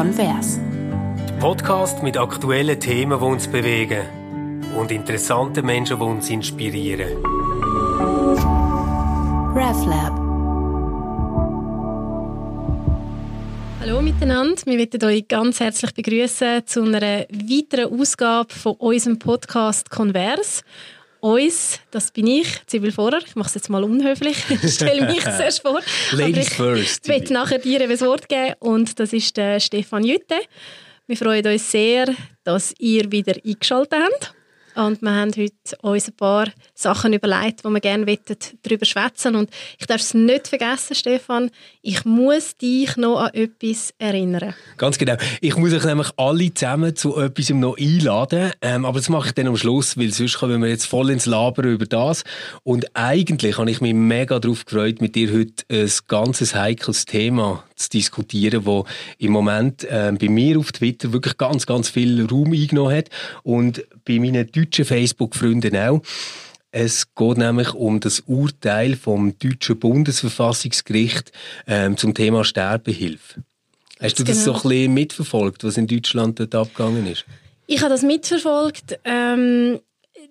Konvers. Podcast mit aktuellen Themen, die uns bewegen und interessanten Menschen, die uns inspirieren. RefLab. Hallo miteinander, wir möchten euch ganz herzlich begrüßen zu einer weiteren Ausgabe von unserem Podcast Converse. Uns, das bin ich, Sibyl Vorer. Ich mache es jetzt mal unhöflich. Ich stelle mich zuerst vor. Ladies ich first. Ich werde nachher dir das Wort geben und das ist der Stefan Jütte. Wir freuen uns sehr, dass ihr wieder eingeschaltet habt. Und wir haben heute uns ein paar Sachen überlegt, wo wir gerne darüber schwätzen Und ich darf es nicht vergessen, Stefan, ich muss dich noch an etwas erinnern. Ganz genau. Ich muss euch nämlich alle zusammen zu etwas noch einladen. Ähm, aber das mache ich dann am Schluss, weil sonst kommen wir jetzt voll ins Labern über das. Und eigentlich habe ich mich mega darauf gefreut, mit dir heute ein ganzes heikles Thema zu diskutieren, wo im Moment äh, bei mir auf Twitter wirklich ganz, ganz viel Raum eingenommen hat und bei meinen deutschen Facebook-Freunden auch. Es geht nämlich um das Urteil vom deutschen Bundesverfassungsgericht ähm, zum Thema Sterbehilfe. Hast du das genau. so ein bisschen mitverfolgt, was in Deutschland dort abgegangen ist? Ich habe das mitverfolgt. Ähm,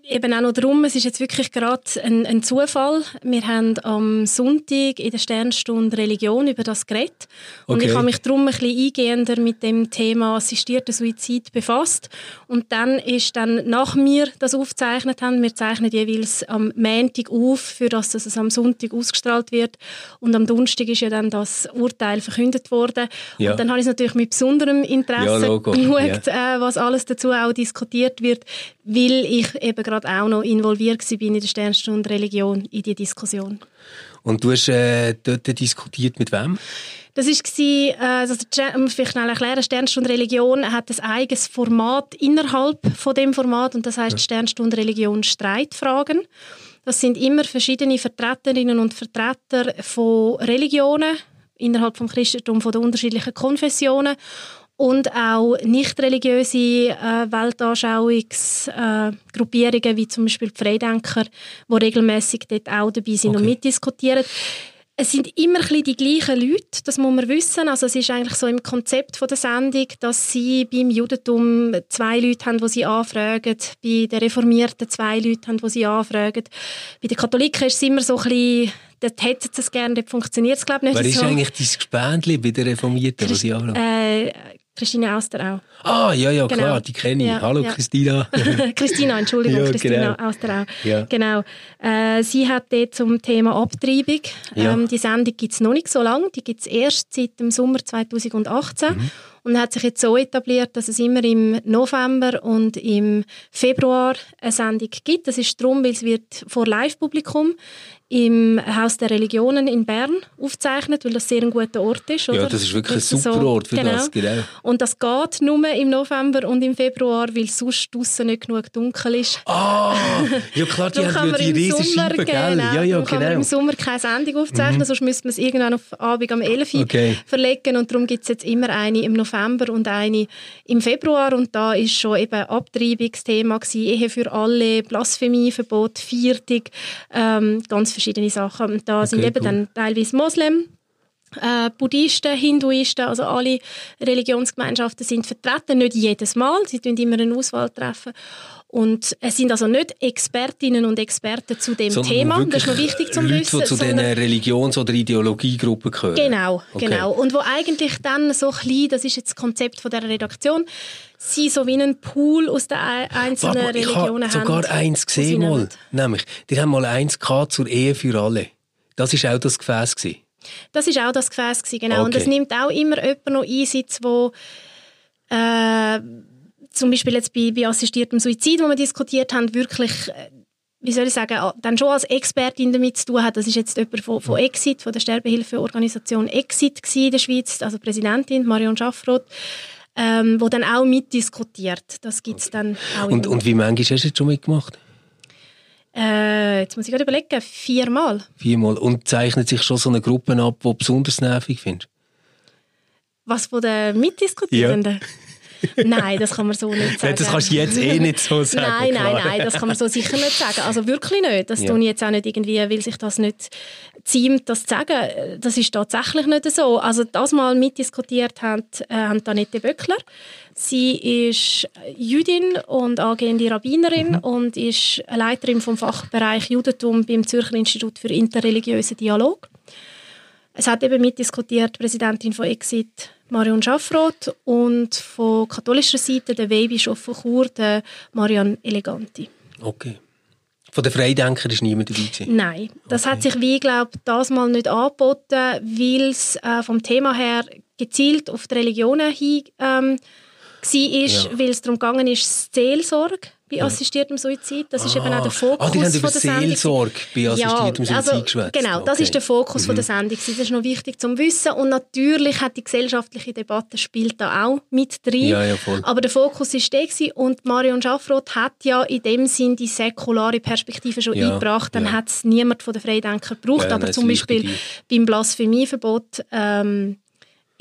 eben auch noch darum, es ist jetzt wirklich gerade ein, ein, Zufall. Wir haben am Sonntag in der Sternstunde Religion über das geredet. Und okay. ich habe mich darum ein bisschen eingehender mit dem Thema assistierter Suizid befasst. Und dann ist dann, nach mir das aufgezeichnet haben, wir zeichnen jeweils am Montag auf, für das es am Sonntag ausgestrahlt wird. Und am Donnerstag ist ja dann das Urteil verkündet worden. Ja. Und dann habe ich es natürlich mit besonderem Interesse ja, geschaut, ja. äh, was alles dazu auch diskutiert wird, weil ich eben gerade auch noch involviert war in der Sternstunde Religion in die Diskussion. Und du hast äh, dort diskutiert mit wem? Das war, äh, also, um vielleicht schnell erklären, Sternstunde Religion hat ein eigenes Format innerhalb von dem Format und das heißt ja. Sternstunde Religion Streitfragen. Das sind immer verschiedene Vertreterinnen und Vertreter von Religionen innerhalb vom Christentum von den unterschiedlichen Konfessionen und auch nicht religiöse äh, Weltanschauungsgruppierungen, äh, wie zum Beispiel die Freidenker, die regelmäßig dort auch dabei sind okay. und mitdiskutieren. Es sind immer ein die gleichen Leute, das muss man wissen. Also es ist eigentlich so im Konzept von der Sendung, dass sie beim Judentum zwei Leute haben, die sie anfragen, bei den Reformierten zwei Leute haben, die sie anfragen. Bei den Katholiken ist es immer so ein bisschen dort hätten sie es gerne, dort funktioniert es glaube ich nicht Wer so. ist eigentlich dein Gespendli bei den Reformierten, Christ, die sie äh, Christine Auster auch. Ah, ja, ja, genau. klar, die kenne ich. Ja, Hallo, ja. Christina. Christina, Entschuldigung, ja, Christina genau. Auster auch. Ja. Genau. Äh, sie hat dort zum Thema Abtreibung. Ähm, die Sendung gibt es noch nicht so lange. Die gibt es erst seit dem Sommer 2018. Mhm. Und hat sich jetzt so etabliert, dass es immer im November und im Februar eine Sendung gibt. Das ist darum, weil es wird vor Live-Publikum im Haus der Religionen in Bern aufzeichnet, weil das sehr ein guter Ort ist. Oder? Ja, das ist wirklich ein super so, Ort für genau. das. Genau. Und das geht nur im November und im Februar, weil sonst draußen nicht genug dunkel ist. Ah, ja klar, die haben ja die riesige Scheibe, genau, Ja, ja, kann genau. im Sommer keine Sendung aufzeichnen, mhm. sonst müsste man es irgendwann auf Abend am 11 Uhr okay. verlegen und darum gibt es jetzt immer eine im November und eine im Februar und da ist schon eben Abtreibungsthema gewesen, Ehe für alle, Blasphemieverbot, Viertig, ähm, ganz verschiedene Sachen. Und da okay, sind eben cool. dann teilweise Moslem, äh, Buddhisten, Hinduisten, also alle Religionsgemeinschaften sind vertreten, nicht jedes Mal, sie tun immer eine Auswahl treffen. Und es sind also nicht Expertinnen und Experten zu dem sondern Thema, das ist noch wichtig zu wissen. die zu diesen Religions- oder Ideologiegruppen gehören. Genau, okay. genau. Und wo eigentlich dann so klein, das ist jetzt das Konzept von der Redaktion, sie so wie einen Pool aus den einzelnen Warte, Religionen ich habe sogar eins gesehen mal, nämlich, die haben mal eins gehabt zur Ehe für alle. Das ist auch das Gefäß gewesen. Das ist auch das Gefäß gewesen, genau. Okay. Und es nimmt auch immer jemand noch Einsatz, wo äh, zum Beispiel jetzt bei, bei assistiertem Suizid, wo wir diskutiert haben, wirklich äh, wie soll ich sagen, dann schon als Expertin damit zu tun hat. Das ist jetzt jemand von, von Exit, von der Sterbehilfeorganisation Exit in der Schweiz, also Präsidentin Marion Schaffroth, ähm, wo dann auch mitdiskutiert. Das gibt es okay. dann auch. Und, und wie manchmal hast du jetzt schon mitgemacht? Äh, jetzt muss ich gerade überlegen, viermal. Viermal. Und zeichnet sich schon so eine Gruppe ab, die besonders nervig findest? Was von den Mitdiskutierenden? Ja. Nein, das kann man so nicht sagen. das kannst du jetzt eh nicht so sagen. nein, nein, nein, das kann man so sicher nicht sagen. Also wirklich nicht. Das ja. tue ich jetzt auch nicht irgendwie, weil sich das nicht ziemt, das zu sagen. Das ist tatsächlich nicht so. Also das mal mitdiskutiert haben, äh, haben Annette Böckler. Sie ist Jüdin und angehende Rabbinerin mhm. und ist Leiterin vom Fachbereich Judentum beim Zürcher Institut für interreligiösen Dialog. Es hat eben mitdiskutiert Präsidentin von Exit Marion Schaffroth und von katholischer Seite der Weihbischof von Chur, der Marian Eleganti. Okay. Von den Freidenkern ist niemand dabei gewesen? Nein, das okay. hat sich wie glaube das mal nicht angeboten, weil es äh, vom Thema her gezielt auf die Religionen hin ähm, war, ja. weil es darum gegangen ist, Seelsorge bei ja. assistiertem Suizid. Das ah. ist eben auch der Fokus ah, die haben über Seelsorge bei assistiertem ja, Suizid also, geschwätzt. Genau, das okay. ist der Fokus mhm. von der Sendung. Das ist noch wichtig zu wissen. Und natürlich hat die gesellschaftliche Debatte spielt da auch mit drin. Ja, ja, Aber der Fokus ist der gewesen. und Marion Schaffroth hat ja in dem Sinn die säkulare Perspektive schon eingebracht. Dann hat es niemand von den Freidenkern gebraucht. Aber zum Beispiel beim Blasphemieverbot ähm,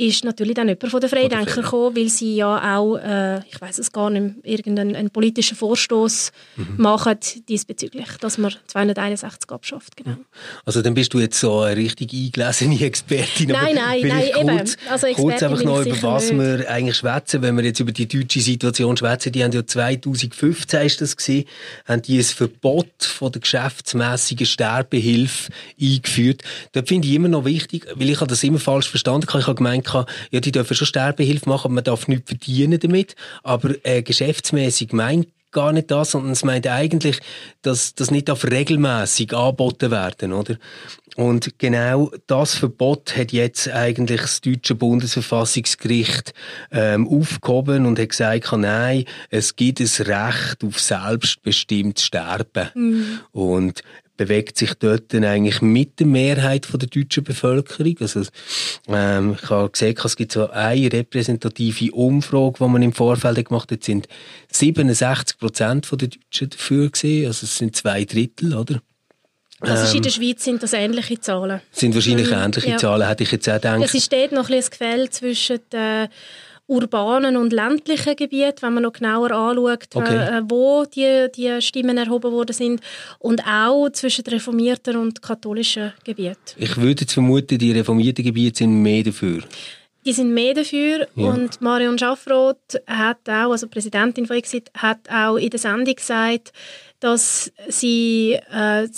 ist natürlich dann jemand von den Freidenkern gekommen, weil sie ja auch, äh, ich weiß es gar nicht, irgendeinen politischen Vorstoß mhm. machen diesbezüglich, dass man 261 abschafft. Genau. Also dann bist du jetzt so eine richtig eingelesene Expertin. Nein, nein, nein, kurz, eben. Also kurz einfach noch über was nicht. wir eigentlich schwätzen, wenn wir jetzt über die deutsche Situation schwätzen. Die haben ja 2015 ist das gewesen, haben die ein Verbot von der geschäftsmässigen Sterbehilfe eingeführt. Da finde ich immer noch wichtig, weil ich habe das immer falsch verstanden habe. Ich habe gemeint, kann, ja, die dürfen schon Sterbehilfe machen, aber man darf nichts verdienen damit. Aber äh, geschäftsmäßig meint gar nicht das, sondern es meint eigentlich, dass das nicht auf regelmäßig angeboten werden, oder? Und genau das Verbot hat jetzt eigentlich das deutsche Bundesverfassungsgericht ähm, aufgehoben und hat gesagt, nein, es gibt ein Recht auf selbstbestimmtes Sterben. Mhm. Und bewegt sich dort dann eigentlich mit der Mehrheit von der deutschen Bevölkerung. Also, ähm, ich habe gesehen, es gibt so eine repräsentative Umfrage, die man im Vorfeld gemacht hat, sind 67 Prozent der Deutschen dafür gewesen. Also es sind zwei Drittel, oder? Das ist in der ähm, Schweiz sind das ähnliche Zahlen. Sind wahrscheinlich mhm. ähnliche ja. Zahlen, hätte ich jetzt auch gedacht. Es steht noch ein bisschen das Gefälle zwischen den urbanen und ländlichen Gebieten, wenn man noch genauer anschaut, okay. äh, wo die, die Stimmen erhoben worden sind und auch zwischen reformierten und katholischen Gebieten. Ich würde jetzt vermuten, die reformierten Gebiete sind mehr dafür. Die sind mehr dafür ja. und Marion Schaffroth hat auch, also Präsidentin von Exit, hat auch in der Sendung gesagt, dass sie äh,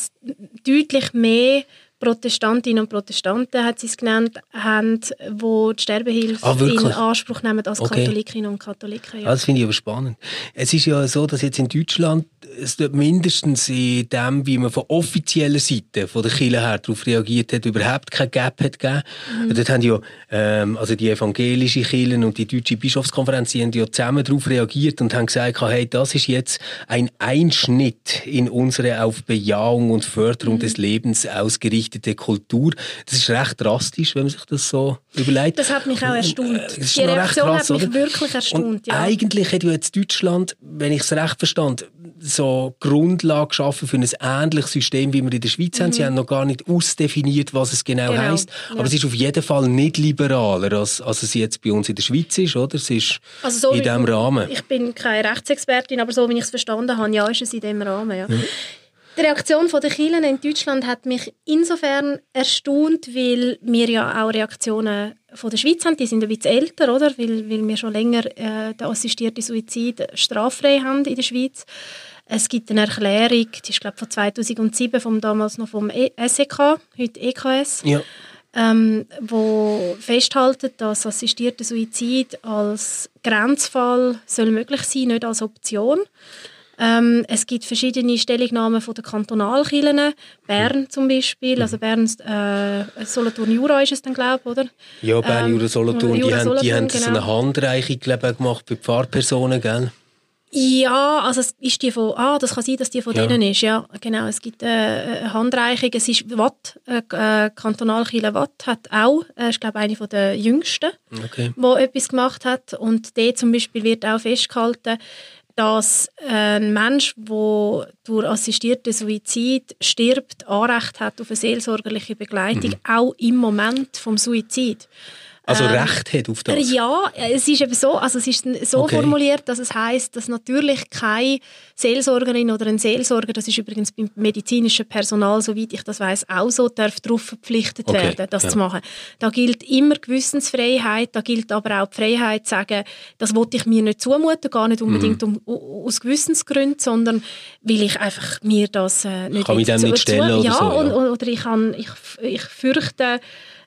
deutlich mehr Protestantinnen und Protestanten, hat sie es genannt, haben, die die Sterbehilfe ah, in Anspruch nehmen als okay. Katholikinnen und Katholiken. Ja. Ah, das finde ich aber spannend. Es ist ja so, dass jetzt in Deutschland es mindestens in dem, wie man von offizieller Seite, von der Kirche her darauf reagiert hat, überhaupt kein Gap hat gegeben. Mhm. Dort haben ja, ähm, also die evangelische Kirche und die deutsche Bischofskonferenz, die haben ja zusammen darauf reagiert und haben gesagt, hey, das ist jetzt ein Einschnitt in unsere auf Bejahung und Förderung mhm. des Lebens ausgerichtete Kultur. Das ist recht drastisch, wenn man sich das so überlegt. Das hat mich auch erstaunt. Die Reaktion krass, hat mich oder? wirklich erstaunt, ja. Eigentlich hat ja jetzt Deutschland, wenn ich es recht verstand, so Grundlage geschaffen für ein ähnliches System, wie wir in der Schweiz mhm. haben. Sie mhm. haben noch gar nicht ausdefiniert, was es genau, genau. heißt. Ja. Aber es ist auf jeden Fall nicht liberaler, als, als es jetzt bei uns in der Schweiz ist, oder? Es ist also so in diesem Rahmen. Ich bin keine Rechtsexpertin, aber so wie ich es verstanden habe, ja, ist es in diesem Rahmen. Ja. Mhm. Die Reaktion der Kirchen in Deutschland hat mich insofern erstaunt, weil wir ja auch Reaktionen von der Schweiz haben. Die sind ein bisschen älter, oder? Weil, weil wir schon länger äh, den assistierten Suizid straffrei haben in der Schweiz. Es gibt eine Erklärung, die ist glaube von 2007, vom damals noch vom SEK, heute EKS, ja. ähm, wo festhalten, dass assistierter Suizid als Grenzfall soll möglich sein, nicht als Option. Ähm, es gibt verschiedene Stellungnahmen von den Kantonalkirchen, Bern zum Beispiel, also Bern, äh, Solothurn Jura ist es dann, glaube ich, oder? Ja, Bern, ähm, Jura, Solothurn, Jura, die, Solothurn, haben, die haben genau. so eine Handreichung glaube gemacht für Pfarrpersonen, gell? Ja, also es ist die von, ah, das kann sein, dass die von ja. denen ist, ja, genau, es gibt äh, eine Handreichung, es ist Watt, äh, äh Kantonalkirche Watt hat auch, äh, ich glaube eine von der jüngsten, okay. wo etwas gemacht hat und dort zum Beispiel wird auch festgehalten, dass ein Mensch, der durch assistierten Suizid stirbt, Anrecht hat auf eine seelsorgerliche Begleitung, mhm. auch im Moment vom Suizid. Also ähm, Recht hat auf das? Ja, es ist eben so, also es ist so okay. formuliert, dass es heißt, dass natürlich keine Seelsorgerin oder ein Seelsorger, das ist übrigens beim medizinischen Personal, soweit ich das weiß, auch so, darf darauf verpflichtet okay. werden, das ja. zu machen. Da gilt immer Gewissensfreiheit, da gilt aber auch die Freiheit zu sagen, das wollte ich mir nicht zumuten, gar nicht unbedingt mhm. um, aus Gewissensgründen, sondern weil ich einfach mir das äh, nicht... Kann mich dem nicht stellen oder ja, so? Ja, oder ich, kann, ich, ich fürchte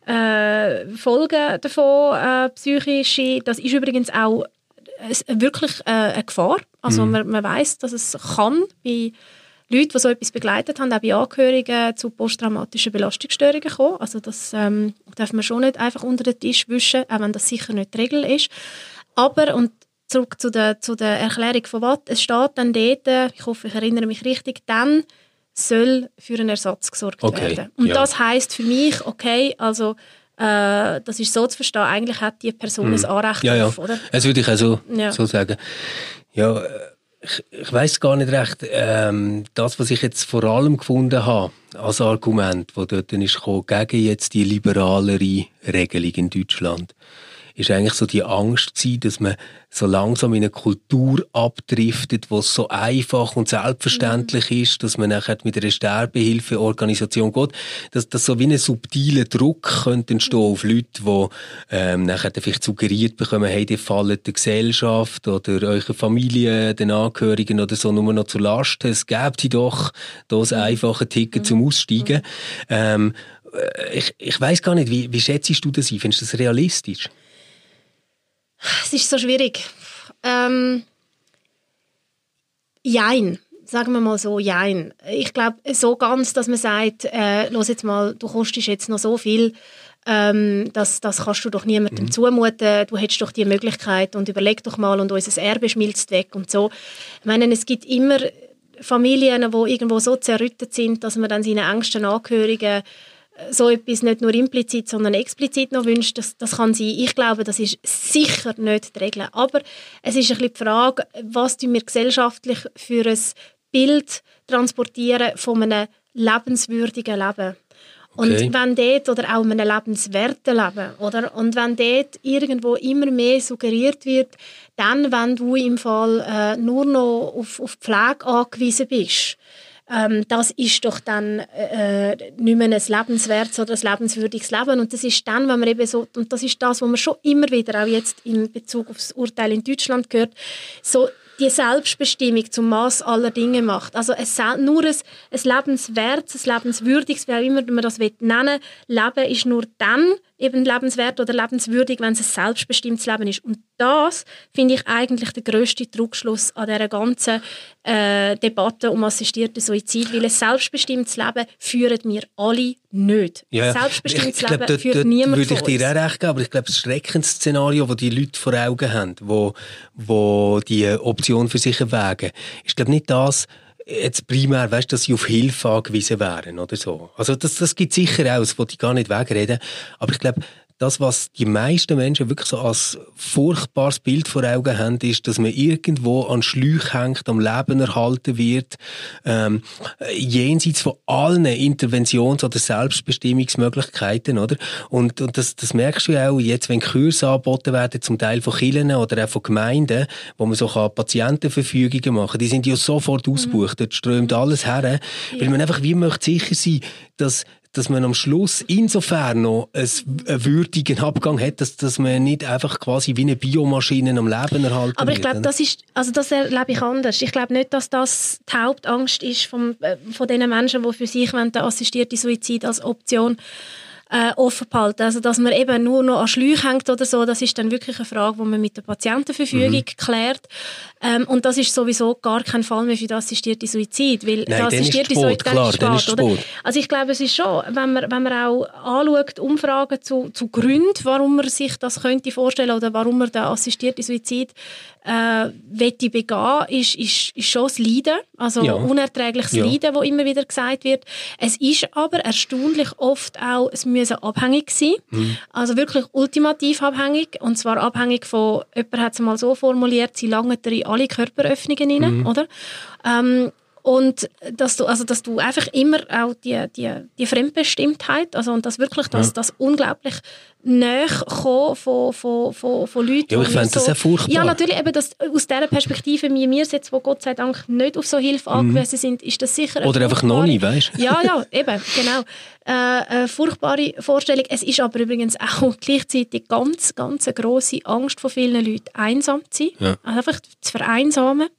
äh, Folgen davon, äh, psychische. Das ist übrigens auch äh, wirklich äh, eine Gefahr. Also mhm. man, man weiß, dass es kann bei Leuten, die so etwas begleitet haben, auch bei Angehörigen zu posttraumatischen Belastungsstörungen kommen. Also das ähm, darf man schon nicht einfach unter den Tisch wischen, auch wenn das sicher nicht die Regel ist. Aber, und zurück zu der, zu der Erklärung von Watt, es steht dann dort, ich hoffe, ich erinnere mich richtig, dann soll für einen Ersatz gesorgt okay, werden. Und ja. das heißt für mich, okay, also äh, das ist so zu verstehen, eigentlich hat die Person hm. ein Anrecht ja, ja. oder? Das würde ich also ja. so sagen. Ja, ich, ich weiß gar nicht recht, ähm, das, was ich jetzt vor allem gefunden habe, als Argument, wo dort ist gekommen, gegen jetzt die liberalere Regelung in Deutschland, ist eigentlich so die Angst gewesen, dass man so langsam in eine Kultur abdriftet, wo es so einfach und selbstverständlich mhm. ist, dass man nachher mit einer Sterbehilfeorganisation geht, dass das so wie ein subtiler Druck könnte entstehen mhm. auf Leute, die ähm, nachher vielleicht suggeriert bekommen, hey, die fallen der Gesellschaft oder eurer Familie, den Angehörigen oder so nur noch zur Last. Es gibt doch das mhm. einfache Ticket mhm. zum Aussteigen. Mhm. Ähm, äh, ich, ich weiß gar nicht, wie, wie schätzt du das ein? Findest du das realistisch? Es ist so schwierig. Ähm, jein. Sagen wir mal so, jein. Ich glaube, so ganz, dass man sagt, äh, los jetzt mal, du kostest jetzt noch so viel, ähm, das, das kannst du doch niemandem mhm. zumuten, du hättest doch die Möglichkeit und überleg doch mal und unser Erbe schmilzt weg und so. Ich meine, es gibt immer Familien, die irgendwo so zerrüttet sind, dass man dann seinen engsten Angehörigen so etwas nicht nur implizit, sondern explizit noch wünscht, das, das kann sein. Ich glaube, das ist sicher nicht die Regel. Aber es ist ein bisschen die Frage, was wir gesellschaftlich für ein Bild transportieren von einem lebenswürdigen Leben. Und okay. wenn dort, oder auch einem lebenswerten Leben, oder? Und wenn dort irgendwo immer mehr suggeriert wird, dann, wenn du im Fall äh, nur noch auf, auf Pflege angewiesen bist, ähm, das ist doch dann äh, nicht mehr ein lebenswertes oder ein lebenswürdiges Leben. Und das ist dann, wenn man eben so, und das ist das, was man schon immer wieder auch jetzt in Bezug auf das Urteil in Deutschland gehört, so die Selbstbestimmung zum Maß aller Dinge macht. Also es, nur ein, ein lebenswertes, ein lebenswürdiges, wie auch immer man das nennen will, Leben ist nur dann eben lebenswert oder lebenswürdig, wenn es ein selbstbestimmtes Leben ist. Und das finde ich eigentlich der grösste Druckschluss an dieser ganzen äh, Debatte um assistierten Suizid, weil ein selbstbestimmtes Leben führen wir alle nicht. Ja, ja. Selbstbestimmtes ich, ich Leben führt dort niemand würde ich dir auch recht geben, aber ich glaube, das Schreckensszenario, das die Leute vor Augen haben, wo, wo die Option für sich erwägen, ist glaube nicht das, jetzt primär, weißt, dass sie auf Hilfe angewiesen wären oder so. Also das, das gibt sicher auch, das wollte ich gar nicht wegreden. Aber ich glaube, das, was die meisten Menschen wirklich so als furchtbares Bild vor Augen haben, ist, dass man irgendwo an Schläuchen hängt, am Leben erhalten wird, ähm, jenseits von allen Interventions- oder Selbstbestimmungsmöglichkeiten, oder? Und, und das, das merkst du ja auch jetzt, wenn Kurse angeboten werden, zum Teil von Kirchen oder auch von Gemeinden, wo man so kann Patientenverfügungen machen die sind ja sofort mhm. ausgebucht, dort strömt alles her, weil man einfach wie möchte sicher sein, dass dass man am Schluss insofern noch einen würdigen Abgang hat, dass, dass man nicht einfach quasi wie eine Biomaschine am Leben erhalten Aber ich glaube, das ist, also das erlebe ich anders. Ich glaube nicht, dass das die Hauptangst ist vom, äh, von den Menschen, die für sich wollen, den assistierten Suizid als Option äh, offen behalten. Also, dass man eben nur noch an Schläuchen hängt oder so, das ist dann wirklich eine Frage, die man mit der Patientenverfügung mhm. klärt. Ähm, und das ist sowieso gar kein Fall mehr für das assistierte Suizid, weil Nein, das assistierte Suizid klar, ist spät, ist oder? Also ich glaube, es ist schon, wenn man, wenn man auch anschaut, Umfragen zu, zu Gründen, warum man sich das könnte vorstellen oder warum man den assistierten Suizid äh, wette begehen, ist, ist, ist schon das Leiden, also ja. unerträgliches ja. Leiden, das immer wieder gesagt wird. Es ist aber erstaunlich oft auch, es müssen abhängig sein, mhm. also wirklich ultimativ abhängig, und zwar abhängig von, jemand hat es mal so formuliert, sie langen in alle Körperöffnungen rein, mhm. oder? Ähm, und dass du, also dass du einfach immer auch die, die, die Fremdbestimmtheit, also und das wirklich das, ja. das unglaublich näher kommen von, von, von, von Leuten. Ja, ich fände so, das sehr furchtbar. Ja, natürlich, eben das, aus dieser Perspektive, wie wir jetzt, wo Gott sei Dank nicht auf so Hilfe mhm. angewiesen sind, ist das sicher eine Oder einfach noch nicht, weißt? Ja, ja, eben, genau. Äh, eine furchtbare Vorstellung. Es ist aber übrigens auch gleichzeitig ganz, ganz eine grosse Angst von vielen Leuten, einsam zu sein. Ja. Also einfach zu vereinsamen.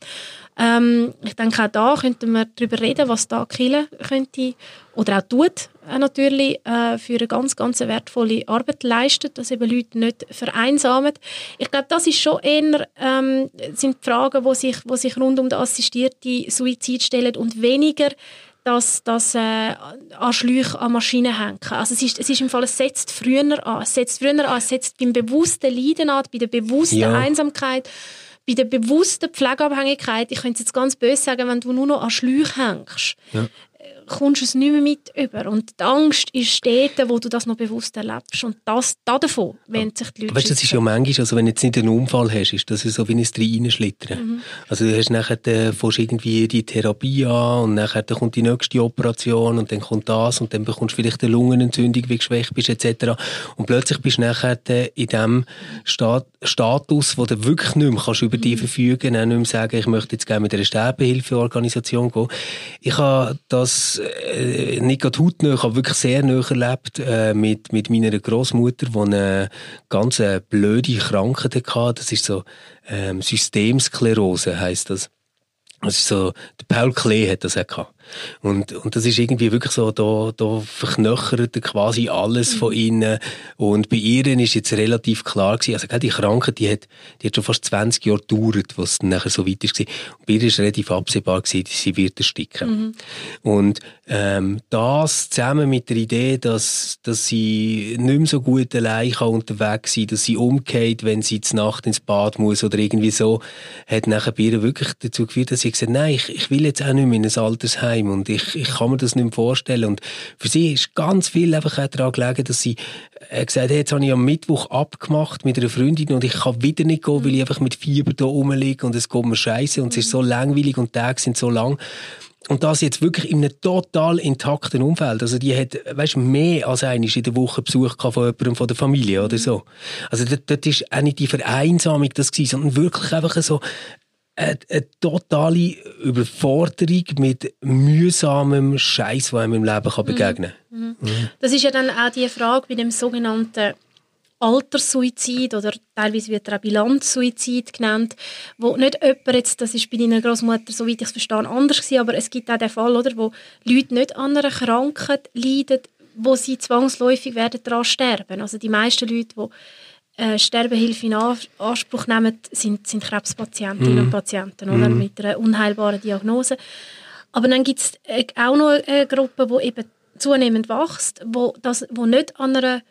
Ähm, ich denke, auch da könnten wir darüber reden, was da Kille könnte oder auch tut äh, natürlich äh, für eine ganz, ganz wertvolle Arbeit leistet, dass eben Leute nicht vereinsamen. Ich glaube, das ist schon eher ähm, sind die Fragen, die sich, wo sich rund um den assistierten Suizid stellen und weniger dass das äh, an Schläuchen an Maschinen hängen. Also es ist, es ist im Fall, es setzt früher an. Es setzt früher an, es setzt beim bewussten Leiden an, bei der bewussten ja. Einsamkeit bei der bewussten Pflegeabhängigkeit, ich könnte es jetzt ganz böse sagen, wenn du nur noch an Schläuchen hängst, ja kommst du es nicht mehr mit über. Und die Angst ist dort, wo du das noch bewusst erlebst. Und das, da davon wenden sich die Leute. Weißt, das ist ja manchmal, also wenn du jetzt nicht einen Unfall hast, ist das so wie ein Reinschlittern. Mhm. Also du hast nachher, dann fängst irgendwie die Therapie an und nachher dann kommt die nächste Operation und dann kommt das und dann bekommst du vielleicht eine Lungenentzündung, wie geschwächt bist etc. Und plötzlich bist du nachher in dem Stat Status, wo du wirklich nicht mehr kannst über mhm. dich verfügen, auch nicht mehr sagen, ich möchte jetzt gerne mit einer Sterbehilfeorganisation gehen. Ich habe das äh, nicht hautnah, aber wirklich sehr nah erlebt äh, mit, mit meiner Großmutter, die eine ganz äh, blöde Krankheit hatte. Das ist so ähm, Systemsklerose, heißt das. Das ist so, der Paul Klee hat das auch gehabt. Und, und das ist irgendwie wirklich so, da, da verknöchert quasi alles von mhm. ihnen. Und bei ihr ist jetzt relativ klar gewesen, also die Krankheit, die hat, die hat schon fast 20 Jahre gedauert, was dann nachher so weit ist. Und bei ihr ist relativ absehbar gewesen, sie wird ersticken. Mhm. Und, ähm, das zusammen mit der Idee, dass, dass sie nicht mehr so gut allein kann unterwegs sein, dass sie umgeht, wenn sie zur Nacht ins Bad muss oder irgendwie so, hat nachher bei ihr wirklich dazu geführt, dass sie gesagt hat, nein, ich, ich will jetzt auch nicht mehr in ein Altersheim daheim und ich, ich kann mir das nicht mehr vorstellen. Und für sie ist ganz viel einfach auch daran gelegen, dass sie äh, gesagt hat, jetzt habe ich am Mittwoch abgemacht mit einer Freundin und ich kann wieder nicht gehen, weil ich einfach mit Fieber da rumliege und es geht mir scheiße und es ist so langweilig und die Tage sind so lang. Und das jetzt wirklich in einem total intakten Umfeld. Also die hat, weißt, mehr als einmal in der Woche Besuch von jemandem von der Familie oder so. Also dort, dort ist auch nicht die Vereinsamung das gewesen, sondern wirklich einfach so eine, eine totale Überforderung mit mühsamem Scheiß, der einem im Leben kann begegnen kann. Mhm. Mhm. Das ist ja dann auch die Frage bei dem sogenannten Alterssuizid oder teilweise wird er auch Bilanzsuizid genannt, wo nicht jemand jetzt, das ist bei deiner Großmutter, soweit ich es verstehe, anders gewesen, aber es gibt auch den Fall, oder, wo Leute nicht an einer Krankheit leiden, wo sie zwangsläufig werden daran sterben. Also die meisten Leute, die äh, Sterbehilfe in Anspruch nehmen, sind, sind Krebspatientinnen mm. und Patienten oder? Mm. mit einer unheilbaren Diagnose. Aber dann gibt es äh, auch noch eine Gruppe, die eben zunehmend wächst, wo, das, wo nicht an einer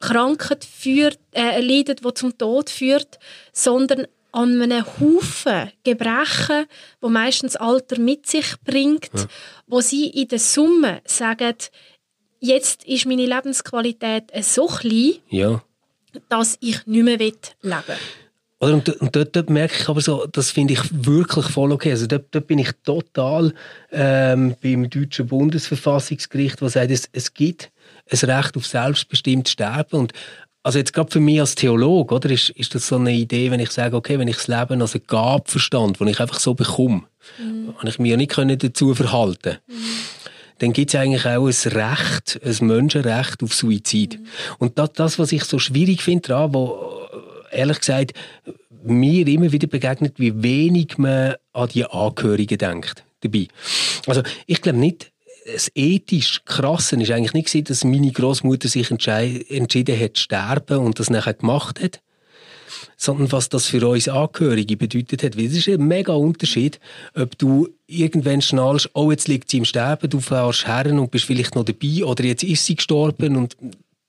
Krankheit führt, äh, leidet, die zum Tod führt, sondern an einem Haufen Gebrechen, wo meistens Alter mit sich bringt, ja. wo sie in der Summe sagen, jetzt ist meine Lebensqualität so klein, ja dass ich nicht mehr leben will. Oder, und, und dort, dort, merke ich aber so, das finde ich wirklich voll okay. Also dort, dort bin ich total ähm, beim deutschen Bundesverfassungsgericht, das sagt, es, es gibt ein Recht auf selbstbestimmtes Sterben. Und also jetzt gerade für mich als Theologe, oder, ist, ist das so eine Idee, wenn ich sage, okay, wenn ich das Leben als eine Gabe verstand, die ich einfach so bekomme, mhm. habe ich mir nicht dazu verhalten mhm dann gibt es eigentlich auch ein Recht, ein Menschenrecht auf Suizid. Mhm. Und das, das, was ich so schwierig finde daran, wo ehrlich gesagt mir immer wieder begegnet, wie wenig man an die Angehörigen denkt dabei. Also ich glaube nicht, das ethisch Krasse ist eigentlich nicht, dass meine Großmutter sich entschieden hat zu sterben und das nachher gemacht hat sondern was das für uns Angehörige bedeutet hat. Weil es ist ein mega Unterschied, ob du irgendwann schnallst, oh, jetzt liegt sie im Sterben, du fährst her und bist vielleicht noch dabei, oder jetzt ist sie gestorben und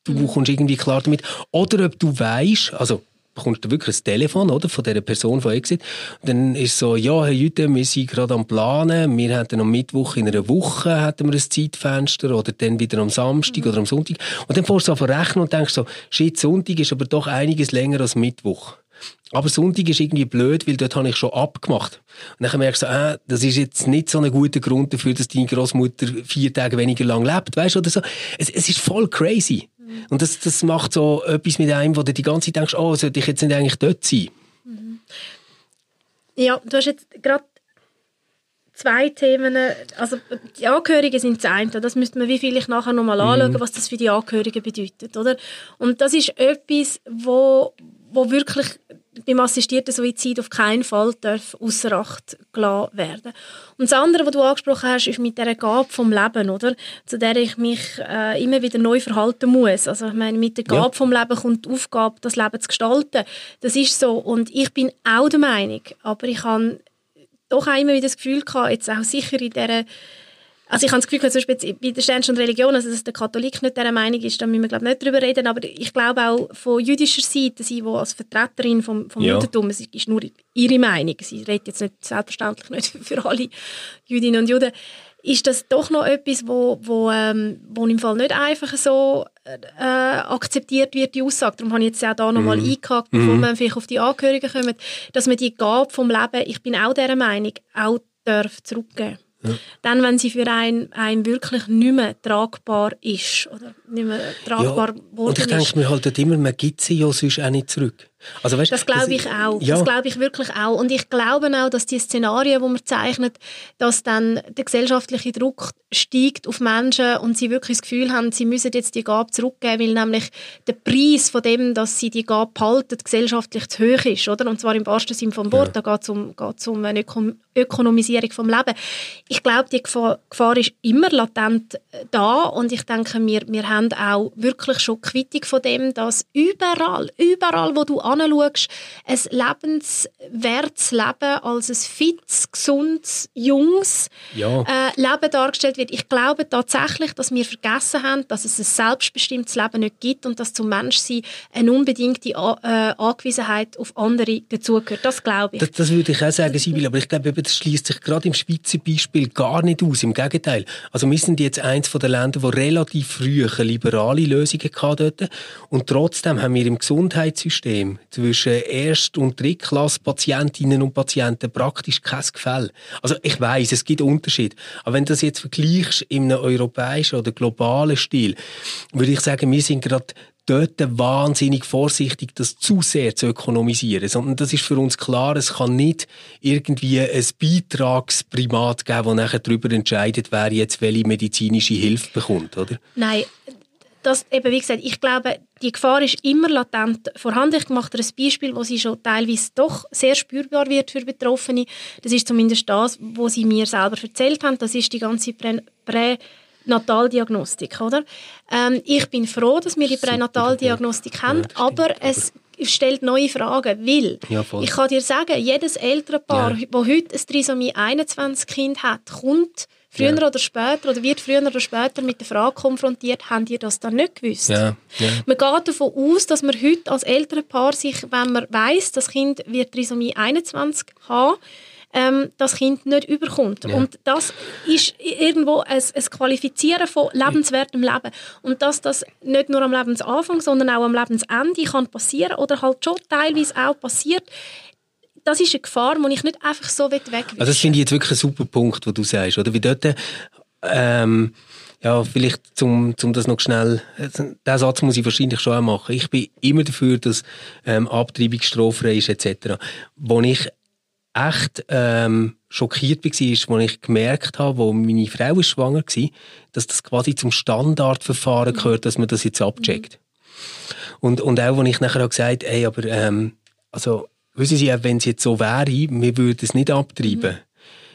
du kommst irgendwie klar damit. Oder ob du weißt, also bekommst du wirklich ein Telefon oder, von dieser Person von Exit. Und dann ist es so, ja, Herr Jüte, wir sind gerade am Planen, wir hätten am Mittwoch in einer Woche hätten wir ein Zeitfenster oder dann wieder am Samstag mhm. oder am Sonntag. Und dann fährst du an rechnen und denkst so, shit, Sonntag ist aber doch einiges länger als Mittwoch. Aber Sonntag ist irgendwie blöd, weil dort habe ich schon abgemacht. Und dann merkst du, äh, das ist jetzt nicht so ein guter Grund dafür, dass deine Großmutter vier Tage weniger lang lebt, weißt du, oder so. Es, es ist voll crazy. Mhm. Und das, das macht so etwas mit einem, wo du die ganze Zeit denkst, oh, sollte ich jetzt nicht eigentlich dort sein? Mhm. Ja, du hast jetzt gerade zwei Themen, also die Angehörigen sind das eine, das müsste man wie vielleicht nachher nochmal anschauen, mhm. was das für die Angehörigen bedeutet, oder? Und das ist etwas, wo, wo wirklich beim assistierten Suizid auf keinen Fall darf außer Acht gelassen werden. Und das andere, was du angesprochen hast, ist mit der Gabe vom Leben, oder? Zu der ich mich äh, immer wieder neu verhalten muss. Also ich meine, mit der Gabe ja. vom Leben kommt die Aufgabe, das Leben zu gestalten. Das ist so. Und ich bin auch der Meinung, aber ich habe doch auch immer wieder das Gefühl gehabt, jetzt auch sicher in dieser also ich habe das Gefühl, zum Beispiel bei der Sternst und Religion, also dass der Katholik nicht dieser Meinung ist, da müssen wir glaube nicht darüber reden, aber ich glaube auch von jüdischer Seite, sie wo als Vertreterin vom, vom ja. Judentum, es ist nur ihre Meinung, sie redet jetzt nicht selbstverständlich nicht für alle Jüdinnen und Juden, ist das doch noch etwas, wo, wo, ähm, wo im Fall nicht einfach so äh, akzeptiert wird, die Aussage. Darum habe ich jetzt auch da nochmal mm. eingehakt, bevor mm. wir vielleicht auf die Angehörigen kommen, dass man die Gabe vom Leben, ich bin auch dieser Meinung, auch darf zurückgeben ja. Dann, wenn sie für einen, einen wirklich nicht mehr tragbar ist oder nicht mehr tragbar ja, Und ich denke mir halt immer, man gibt sie ja sonst auch nicht zurück. Also, weißt, das glaube ich auch. Ja. Das glaube ich wirklich auch. Und ich glaube auch, dass die Szenarien, die man zeichnet, dass dann der gesellschaftliche Druck steigt auf Menschen und sie wirklich das Gefühl haben, sie müssen jetzt die Gabe zurückgeben, weil nämlich der Preis von dem, dass sie die Gabe behalten, gesellschaftlich zu hoch ist, oder? Und zwar im wahrsten Sinne vom Wort. Ja. Da geht es um, geht's um eine Öko Ökonomisierung vom Leben. Ich glaube, die Gefahr, Gefahr, ist immer latent äh, da und ich denke, wir, wir haben auch wirklich schon Quittung von dem, dass überall, überall, wo du anschaust, ein lebenswertes Leben als ein fits, gesundes, junges ja. äh, Leben dargestellt wird. Ich glaube tatsächlich, dass wir vergessen haben, dass es ein selbstbestimmtes Leben nicht gibt und dass zum Menschsein eine unbedingte äh, Angewissenheit auf andere dazugehört. Das glaube ich. Das, das, würde ich auch sagen, Sibyl, aber ich glaube, das schließt sich gerade im Spitzenbeispiel gar nicht aus. Im Gegenteil. Also wir sind jetzt eins von den Ländern, wo relativ früh eine liberale Lösungen hatten und trotzdem haben wir im Gesundheitssystem zwischen Erst- und Drittklasse-Patientinnen und Patienten praktisch kein Gefälle. Also ich weiß, es gibt Unterschiede. Aber wenn du das jetzt vergleichst in einem europäischen oder globalen Stil, würde ich sagen, wir sind gerade dort wahnsinnig vorsichtig, das zu sehr zu ökonomisieren. Sondern das ist für uns klar, es kann nicht irgendwie ein Beitragsprimat geben, das nachher darüber entscheidet, wer jetzt welche medizinische Hilfe bekommt, oder? Nein, das eben, wie gesagt, ich glaube, die Gefahr ist immer latent vorhanden. Ich mache dir ein Beispiel, wo sie schon teilweise doch sehr spürbar wird für Betroffene. Das ist zumindest das, was sie mir selber erzählt haben. Das ist die ganze Prä, Prä Nataldiagnostik, oder? Ähm, ich bin froh, dass wir die Pränataldiagnostik haben, ja, aber es stellt neue Fragen, weil ja, ich kann dir sagen, jedes Elternpaar, ja. das heute ein Trisomie 21 Kind hat, kommt früher ja. oder später oder wird früher oder später mit der Frage konfrontiert, haben ihr das dann nicht gewusst? Ja. Ja. Man geht davon aus, dass man heute als Elternpaar sich, wenn man weiß, das Kind wird Trisomie 21 haben, ähm, das Kind nicht überkommt. Ja. Und das ist irgendwo ein, ein Qualifizieren von lebenswertem Leben. Und dass das nicht nur am Lebensanfang, sondern auch am Lebensende kann passieren oder halt schon teilweise auch passiert, das ist eine Gefahr, die ich nicht einfach so wegwischen Also das finde ich jetzt wirklich ein super Punkt, wo du sagst, oder? Wie dort, ähm, ja, vielleicht zum, zum das noch schnell, den Satz muss ich wahrscheinlich schon auch machen. Ich bin immer dafür, dass ähm, Abtreibung straffrei ist, etc. Wo ich echt ähm, schockiert war, als ich gemerkt habe, wo meine Frau ist schwanger war, dass das quasi zum Standardverfahren mhm. gehört, dass man das jetzt abcheckt. Und, und auch, als ich nachher gesagt habe, ey, aber ähm, also, wissen Sie, wenn es jetzt so wäre, wir würden es nicht abtreiben. Mhm.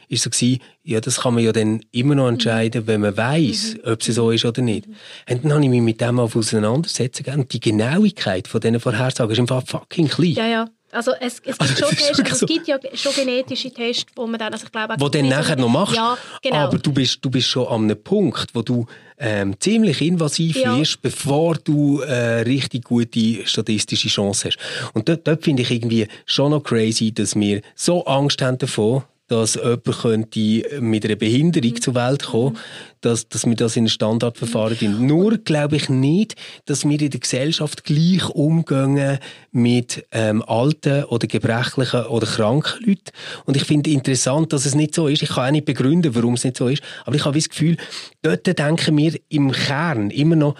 Ist so gewesen, ja, das kann man ja dann immer noch entscheiden, wenn man weiß, mhm. ob es so ist oder nicht. Mhm. Und dann habe ich mich mit dem auseinandersetzen und die Genauigkeit von diesen Vorhersagen ist einfach fucking klein. Ja, ja. Also es, es, gibt, also, schon Tests, also es gibt ja schon genetische Tests, wo man dann, also ich glaube... Wo dann nachher noch machst, ja, genau. aber du bist, du bist schon an einem Punkt, wo du ähm, ziemlich invasiv ja. wirst, bevor du äh, richtig gute statistische Chancen hast. Und dort, dort finde ich irgendwie schon noch crazy, dass wir so Angst haben davon, dass jemand könnte mit einer Behinderung mhm. zur Welt kommen, dass, dass wir das in ein Standardverfahren mhm. Nur glaube ich nicht, dass wir in der Gesellschaft gleich umgehen mit ähm, alten oder gebrechlichen oder kranken Leuten. Und ich finde interessant, dass es nicht so ist. Ich kann auch nicht begründen, warum es nicht so ist. Aber ich habe das Gefühl, dort denken wir im Kern immer noch,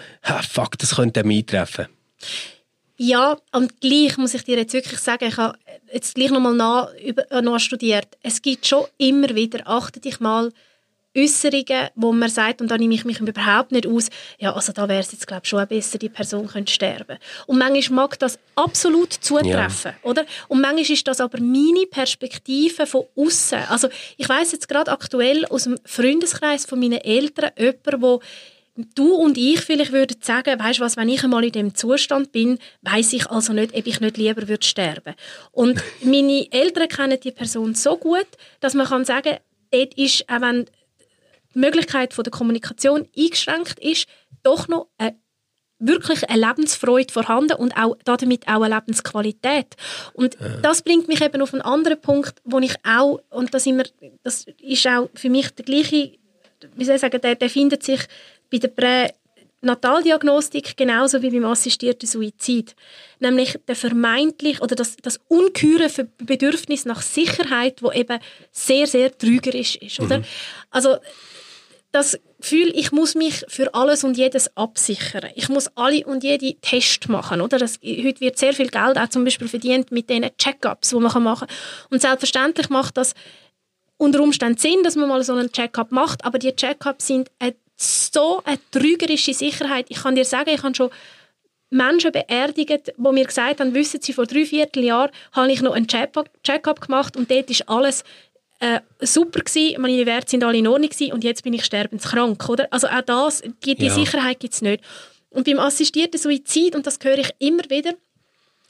fuck, das könnte mich treffen. Ja, und gleich muss ich dir jetzt wirklich sagen, ich habe jetzt gleich nochmal nach, äh, nachstudiert. Es gibt schon immer wieder, achte dich mal, Äußerungen, wo man sagt, und da nehme ich mich überhaupt nicht aus, ja, also da wäre es jetzt, glaube ich, schon besser, die Person könnte sterben. Und manchmal mag das absolut zutreffen, ja. oder? Und manchmal ist das aber meine Perspektive von außen. Also ich weiß jetzt gerade aktuell aus dem Freundeskreis von meinen Eltern jemand, wo Du und ich vielleicht würden sagen, weißt was, wenn ich einmal in dem Zustand bin, weiß ich also nicht, ob ich nicht lieber würde sterben. Und meine Eltern kennen die Person so gut, dass man kann sagen, dort ist, auch wenn die Möglichkeit von der Kommunikation eingeschränkt ist, doch noch eine wirklich eine Lebensfreude vorhanden und auch damit auch eine Lebensqualität. Und ja. das bringt mich eben auf einen anderen Punkt, wo ich auch, und das, immer, das ist auch für mich der gleiche, wie soll ich sagen, der, der findet sich bei der Pränataldiagnostik genauso wie beim assistierten Suizid. Nämlich der vermeintlich oder das, das ungeheure Bedürfnis nach Sicherheit, wo eben sehr, sehr trügerisch ist. Oder? Mhm. Also das Gefühl, ich muss mich für alles und jedes absichern. Ich muss alle und jede Test machen. Oder? Das, heute wird sehr viel Geld auch zum Beispiel verdient mit diesen Check-ups, die man machen kann. Und selbstverständlich macht das unter Umständen Sinn, dass man mal so einen Check-up macht, aber die Check-ups sind eine so eine trügerische Sicherheit. Ich kann dir sagen, ich habe schon Menschen beerdigt, die mir gesagt haben, wissen Sie, vor drei Vierteljahren habe ich noch einen Check-up gemacht und dort ist alles äh, super gewesen, meine Werte sind alle in Ordnung gewesen, und jetzt bin ich sterbenskrank, oder? Also auch das, die, die ja. Sicherheit gibt es nicht. Und beim assistierten Suizid, und das höre ich immer wieder,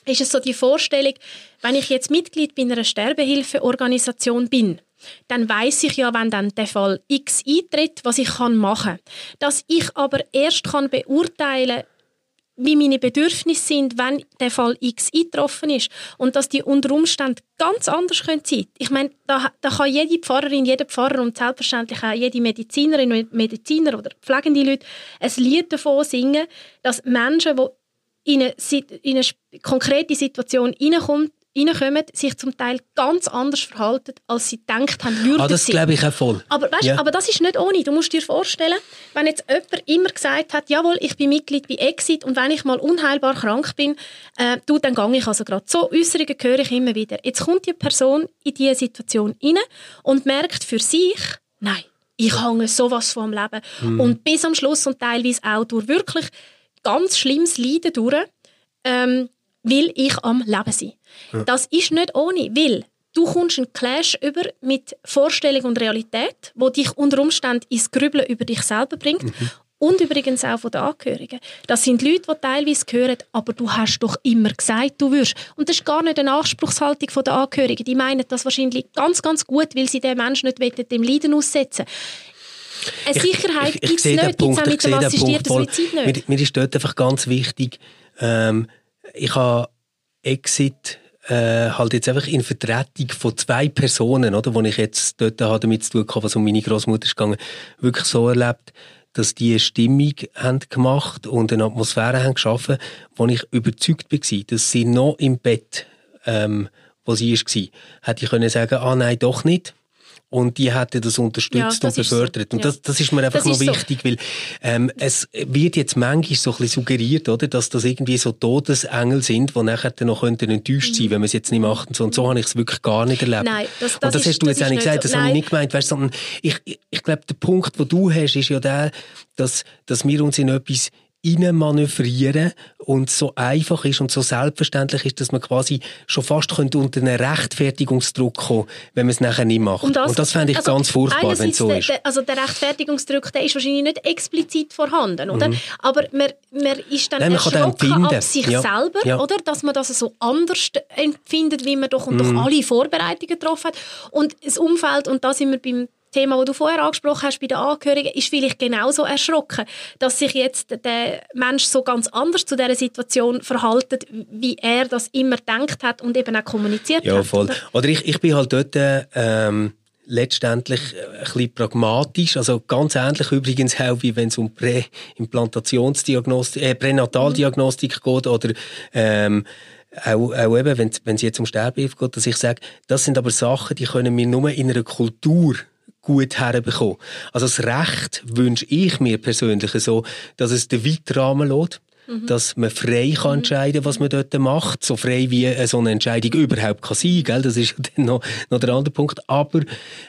ist es so die Vorstellung, wenn ich jetzt Mitglied bei einer Sterbehilfeorganisation bin, dann weiß ich ja, wenn dann der Fall X eintritt, was ich kann machen. Dass ich aber erst kann beurteilen, wie meine Bedürfnisse sind, wenn der Fall X eingetroffen ist und dass die unter Umständen ganz anders sein können. Ich meine, da, da kann jede Pfarrerin, jeder Pfarrer und selbstverständlich auch jede Medizinerin und Mediziner oder pflegende Leute ein Lied davon singen, dass Menschen, die in eine, in eine konkrete Situation hineinkommen, reinkommen, sich zum Teil ganz anders verhalten, als sie gedacht haben, würden ah, das glaube ich auch voll. Aber, weißt, ja. aber das ist nicht ohne. Du musst dir vorstellen, wenn jetzt jemand immer gesagt hat, jawohl, ich bin Mitglied bei Exit und wenn ich mal unheilbar krank bin, äh, du, dann gehe ich also gerade. So Äußerungen höre ich immer wieder. Jetzt kommt die Person in diese Situation rein und merkt für sich, nein, ich hänge sowas vom Leben. Mhm. Und bis am Schluss und teilweise auch durch wirklich ganz schlimmes Leiden durch, ähm, will ich am Leben sein. Ja. Das ist nicht ohne, weil du kommst einen Clash über mit Vorstellung und Realität, wo dich unter Umständen ins Grübeln über dich selber bringt. Mhm. Und übrigens auch von den Angehörigen. Das sind Leute, die teilweise hören, aber du hast doch immer gesagt, du wirst. Und das ist gar nicht eine Anspruchshaltung der Angehörigen. Die meinen das wahrscheinlich ganz, ganz gut, weil sie den Menschen nicht dem Leiden aussetzen Eine Sicherheit gibt es nicht, gibt es auch mit dem assistierten Suizid nicht. Mir, mir, ist dort einfach ganz wichtig, ähm, ich habe Exit äh, halt jetzt einfach in Vertretung von zwei Personen, oder, wo ich jetzt dort habe damit zu tun hatte, was um meine Großmutter ist gegangen, wirklich so erlebt, dass die eine Stimmung haben gemacht und eine Atmosphäre haben geschaffen, wo ich überzeugt war, dass sie noch im Bett, ähm, wo sie war, hätte ich können sagen, ah nein, doch nicht und die hätten das unterstützt ja, das und befördert. So. Und das, das ist mir einfach das noch wichtig, so. weil ähm, es wird jetzt manchmal so ein bisschen suggeriert, oder, dass das irgendwie so Todesengel sind, die nachher dann noch könnten enttäuscht sein, mhm. wenn man es jetzt nicht macht. Und so, und so habe ich es wirklich gar nicht erlebt. Nein, das, das und das ist, hast du jetzt auch nicht gesagt, so. das habe ich nicht gemeint, weißt, sondern ich, ich, ich glaube, der Punkt, den du hast, ist ja der, dass, dass wir uns in etwas manövrieren und so einfach ist und so selbstverständlich ist, dass man quasi schon fast könnte unter einen Rechtfertigungsdruck kommen, wenn man es nachher nicht macht. Und das, und das fände ich also ganz furchtbar, wenn es so ist. Der, also der Rechtfertigungsdruck, der ist wahrscheinlich nicht explizit vorhanden, oder? Mhm. Aber man, man ist dann Nein, erschrocken ab sich ja. selber, ja. oder? Dass man das so anders empfindet, wie man doch und mhm. doch alle Vorbereitungen getroffen hat. Und das Umfeld, und da sind wir beim Thema, das du vorher angesprochen hast bei den Angehörigen, ist vielleicht genauso erschrocken, dass sich jetzt der Mensch so ganz anders zu dieser Situation verhaltet, wie er das immer gedacht hat und eben auch kommuniziert ja, hat. Voll. Oder, oder ich, ich bin halt dort ähm, letztendlich ein bisschen pragmatisch, also ganz ähnlich übrigens auch, wie wenn es um Präimplantationsdiagnostik, äh, Pränataldiagnostik geht oder ähm, auch, auch eben, wenn es jetzt um Sterbehilfe geht, dass ich sage, das sind aber Sachen, die können wir nur in einer Kultur gut herbekommen. Also das Recht wünsche ich mir persönlich so, dass es den weiten Rahmen lässt, mhm. dass man frei kann mhm. entscheiden was man dort macht, so frei wie so eine Entscheidung überhaupt kann sein, gell? das ist dann noch, noch der andere Punkt. Aber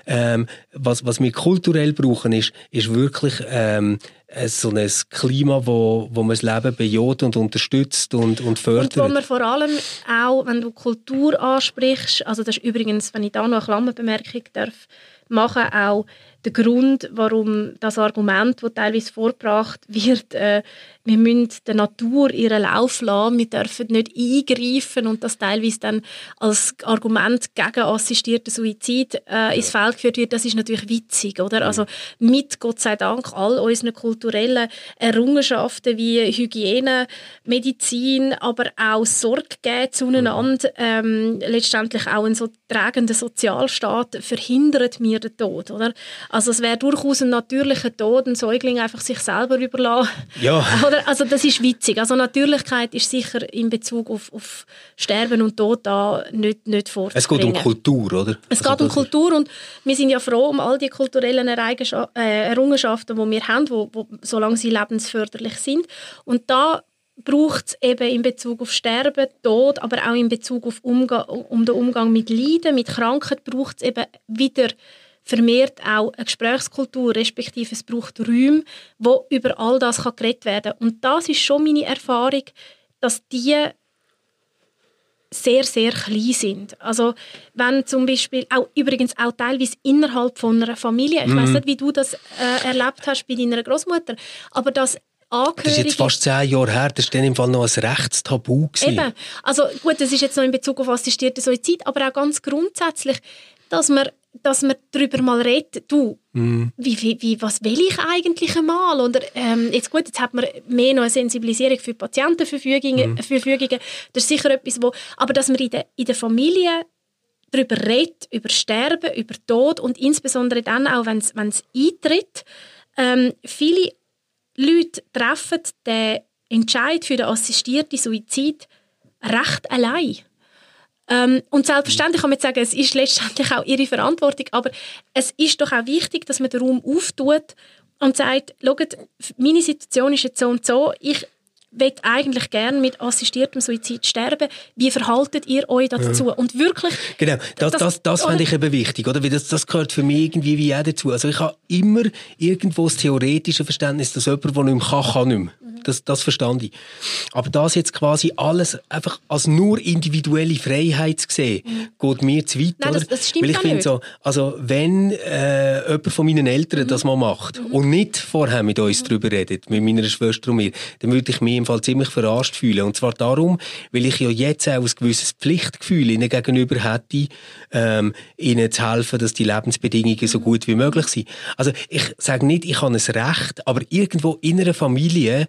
ähm, was, was wir kulturell brauchen, ist, ist wirklich ähm, so ein Klima, wo, wo man das Leben bejaht und unterstützt und, und fördert. Und wo man vor allem auch, wenn du Kultur ansprichst, also das ist übrigens, wenn ich da noch eine Klammerbemerkung darf machen, auch der Grund, warum das Argument, das teilweise vorgebracht wird, äh, wir müssen der Natur ihren Lauf lassen, wir dürfen nicht eingreifen und das teilweise dann als Argument gegen assistierten Suizid äh, ins Feld geführt wird, das ist natürlich witzig, oder? Mhm. Also mit Gott sei Dank all unseren kulturellen Errungenschaften wie Hygiene, Medizin, aber auch Sorge geben zueinander, ähm, letztendlich auch ein so tragender Sozialstaat verhindert mir den Tod, oder? Also es wäre durchaus ein natürlicher Tod, ein Säugling einfach sich selber überlassen. Ja. Oder, also das ist witzig. Also Natürlichkeit ist sicher in Bezug auf, auf Sterben und Tod da nicht, nicht vorzubringen. Es geht um Kultur, oder? Es also geht um Kultur und wir sind ja froh um all die kulturellen äh, Errungenschaften, die wir haben, wo, wo, solange sie lebensförderlich sind. Und da braucht es eben in Bezug auf Sterben, Tod, aber auch in Bezug auf Umgang, um den Umgang mit Leiden, mit Krankheit, braucht es eben wieder vermehrt auch eine Gesprächskultur, respektive es braucht Räume, wo über all das kann geredet werden kann. Und das ist schon meine Erfahrung, dass die sehr, sehr klein sind. Also wenn zum Beispiel, auch, übrigens auch teilweise innerhalb von einer Familie, ich mhm. weiß nicht, wie du das äh, erlebt hast bei deiner Großmutter, aber dass Angehörige... Das ist jetzt fast zehn Jahre her, das war dann im Fall noch ein Rechtstabu. Gewesen. Eben, also gut, das ist jetzt noch in Bezug auf assistierte Suizid, aber auch ganz grundsätzlich, dass man dass man darüber mal redet, du, mm. wie, wie, wie, was will ich eigentlich einmal? Oder, ähm, jetzt gut, jetzt hat man mehr noch eine Sensibilisierung für Patientenverfügungen, mm. Verfügungen. das ist sicher etwas, wo, aber dass man in der, in der Familie darüber redet, über Sterben, über Tod und insbesondere dann auch, wenn es eintritt, ähm, viele Leute treffen den Entscheid für den assistierten Suizid recht allein. Ähm, und selbstverständlich kann man sagen, es ist letztendlich auch ihre Verantwortung, aber es ist doch auch wichtig, dass man den Raum auftut und sagt, schaut, meine Situation ist jetzt so und so, ich will eigentlich gerne mit assistiertem Suizid sterben. Wie verhaltet ihr euch dazu? Ja. Und wirklich... Genau, das, das, das, das fände ich eben wichtig, oder? Weil das, das gehört für mich irgendwie wie auch dazu. Also ich habe immer irgendwo das theoretische Verständnis, dass jemand, der nicht mehr kann, kann nicht mehr. Das, das verstand ich. Aber das jetzt quasi alles einfach als nur individuelle Freiheit zu sehen, mhm. geht mir zu weit. Nein, das, das stimmt Weil ich finde so, also wenn äh, jemand von meinen Eltern mhm. das mal macht mhm. und nicht vorher mit uns mhm. darüber redet, mit meiner Schwester und mir, dann würde ich mich im Fall ziemlich verarscht fühlen. Und zwar darum, weil ich ja jetzt auch ein gewisses Pflichtgefühl ihnen gegenüber hätte, ähm, ihnen zu helfen, dass die Lebensbedingungen so gut wie möglich sind. Also ich sage nicht, ich habe ein Recht, aber irgendwo in einer Familie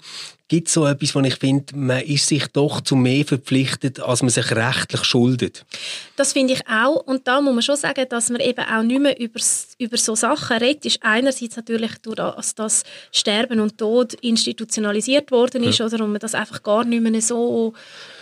gibt es so etwas, wo ich finde, man ist sich doch zu mehr verpflichtet, als man sich rechtlich schuldet. Das finde ich auch. Und da muss man schon sagen, dass man eben auch nicht mehr über, über so Sachen redet. Ist einerseits natürlich durch das, dass Sterben und Tod institutionalisiert worden ist ja. oder und man das einfach gar nicht mehr so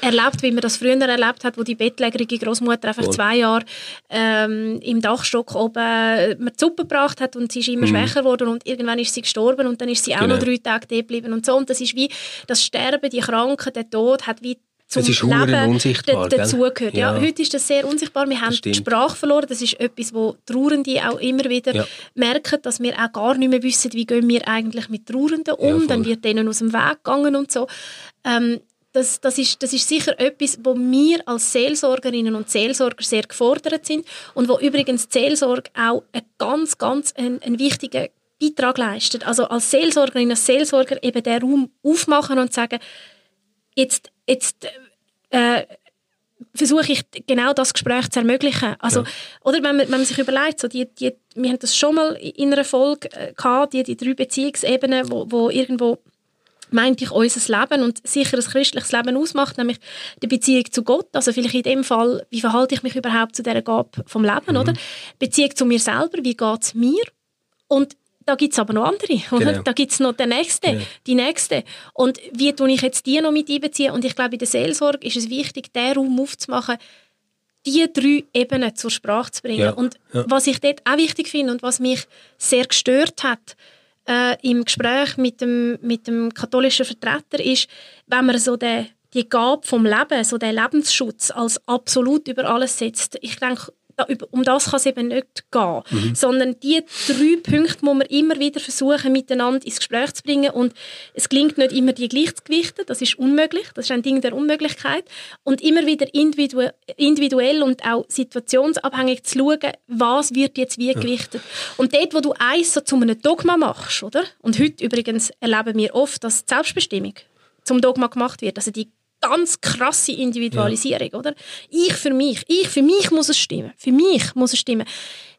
erlebt, wie man das früher erlebt hat, wo die bettlägerige Großmutter einfach Voll. zwei Jahre ähm, im Dachstock oben äh, mir die Suppe gebracht hat und sie ist immer mhm. schwächer geworden und irgendwann ist sie gestorben und dann ist sie auch genau. noch drei Tage da geblieben und so. Und das ist wie das Sterben, die Krankheit, der Tod hat wie zum ist Leben unsichtbar, dazugehört. Ja. ja. heute ist das sehr unsichtbar. Wir haben die Sprache verloren. Das ist etwas, wo Trauernde auch immer wieder ja. merken, dass wir auch gar nicht mehr wissen, wie gehen wir eigentlich mit Trauernden um. Ja, Dann wird denen aus dem Weg gegangen und so. Ähm, das, das, ist, das ist sicher etwas, wo wir als Seelsorgerinnen und Seelsorger sehr gefordert sind und wo übrigens die Seelsorge auch ein ganz, ganz ein, ein wichtiger Beitrag leistet. Also als Seelsorgerin, als Seelsorger eben den Raum aufmachen und sagen, jetzt, jetzt äh, versuche ich genau das Gespräch zu ermöglichen. Also, ja. Oder wenn man, wenn man sich überlegt, so die, die, wir haben das schon mal in einer Folge äh, gehabt, die, die drei Beziehungsebenen, wo, wo irgendwo meinte ich unser Leben und sicher ein christliches Leben ausmacht, nämlich die Beziehung zu Gott, also vielleicht in dem Fall, wie verhalte ich mich überhaupt zu dieser Gabe vom Leben, mhm. oder? Beziehung zu mir selber, wie geht es mir? Und da gibt es aber noch andere. Genau. Da gibt es noch den Nächsten, genau. die Nächste. Und wie tue ich jetzt die noch mit einbeziehen? Und ich glaube, in der Seelsorge ist es wichtig, diesen Raum aufzumachen, die drei Ebenen zur Sprache zu bringen. Ja. Und ja. was ich dort auch wichtig finde und was mich sehr gestört hat, äh, im Gespräch mit dem, mit dem katholischen Vertreter ist, wenn man so den, die Gabe vom Leben, so den Lebensschutz als absolut über alles setzt. Ich denke, um das kann es eben nicht gehen. Mhm. Sondern die drei Punkte muss man immer wieder versuchen, miteinander ins Gespräch zu bringen. Und es gelingt nicht immer, die gleich zu gewichten. Das ist unmöglich. Das ist ein Ding der Unmöglichkeit. Und immer wieder individu individuell und auch situationsabhängig zu schauen, was wird jetzt wie gewichtet. Und dort, wo du eins so zu einem Dogma machst, oder? Und heute übrigens erleben wir oft, dass die Selbstbestimmung zum Dogma gemacht wird. Also die ganz krasse Individualisierung, ja. oder? Ich für mich, ich für mich muss es stimmen, für mich muss es stimmen.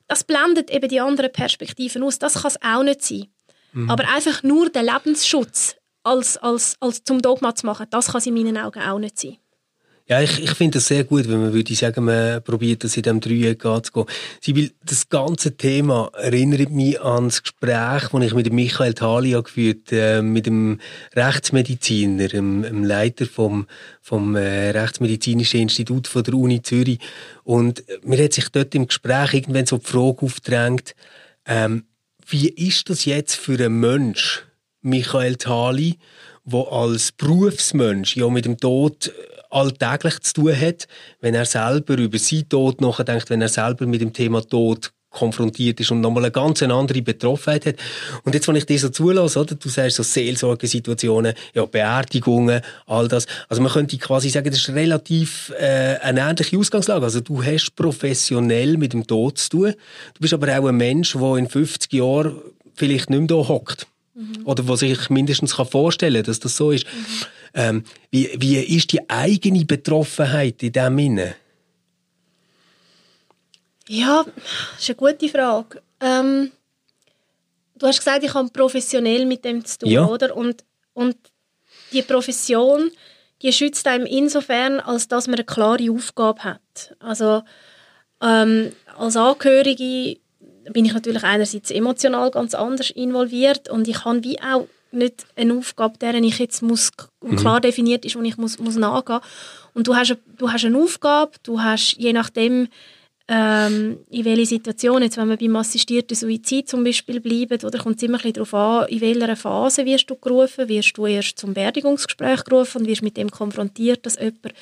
Das blendet eben die anderen Perspektiven aus. Das kann es auch nicht sein. Mhm. Aber einfach nur den Lebensschutz als, als, als zum Dogma zu machen, das kann es in meinen Augen auch nicht sein. Ja, ich, ich finde das sehr gut, wenn man würde sagen, man probiert das in diesem Dreieck zu gehen. Sibyl, das ganze Thema erinnert mich an das Gespräch, das ich mit Michael Thali geführt äh, mit dem Rechtsmediziner, dem, dem Leiter vom, vom äh, Rechtsmedizinischen Institut von der Uni Zürich. Und mir hat sich dort im Gespräch irgendwann so die Frage aufgedrängt, ähm, wie ist das jetzt für einen Mensch, Michael Thali, der als Berufsmensch ja mit dem Tod alltäglich zu tun hat, wenn er selber über seinen Tod nachdenkt, wenn er selber mit dem Thema Tod konfrontiert ist und nochmal eine ganz andere Betroffenheit hat. Und jetzt, wenn ich dir so zulasse, oder? Du sagst so Seelsorgesituationen, ja, Beerdigungen, all das. Also man könnte quasi sagen, das ist relativ äh, eine ähnliche Ausgangslage. Also du hast professionell mit dem Tod zu tun. Du bist aber auch ein Mensch, der in 50 Jahren vielleicht nicht mehr da hockt. Mhm. Oder was sich mindestens vorstellen kann, dass das so ist. Mhm. Ähm, wie, wie ist die eigene Betroffenheit in dem Sinne? Ja, das ist eine gute Frage. Ähm, du hast gesagt, ich habe professionell mit dem zu tun, ja. oder? Und, und die Profession, die schützt einem insofern, als dass man eine klare Aufgabe hat. Also ähm, als Angehörige bin ich natürlich einerseits emotional ganz anders involviert und ich habe wie auch nicht eine Aufgabe, deren ich jetzt muss, mhm. klar definiert ist, und ich muss, muss nachgehen. Und du hast, du hast eine Aufgabe, du hast je nachdem, ähm, in welcher Situation, jetzt wenn wir beim assistierten Suizid zum Beispiel bleiben, oder kommt es immer ein darauf an, in welcher Phase wirst du gerufen, wirst du erst zum Beerdigungsgespräch gerufen und wirst mit dem konfrontiert, dass jemand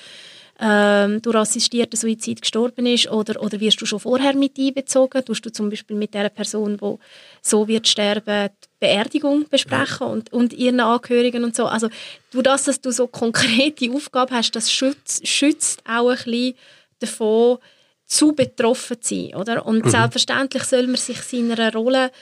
ähm, durch assistierten Suizid gestorben ist oder, oder wirst du schon vorher mit einbezogen? Tust du zum Beispiel mit der Person, die so wird sterben, die Beerdigung besprechen und, und ihren Angehörigen und so. Also durch das, dass du so konkrete Aufgaben hast, das schützt, schützt auch ein bisschen davon, zu betroffen zu sein. Oder? Und mhm. selbstverständlich soll man sich seiner Rolle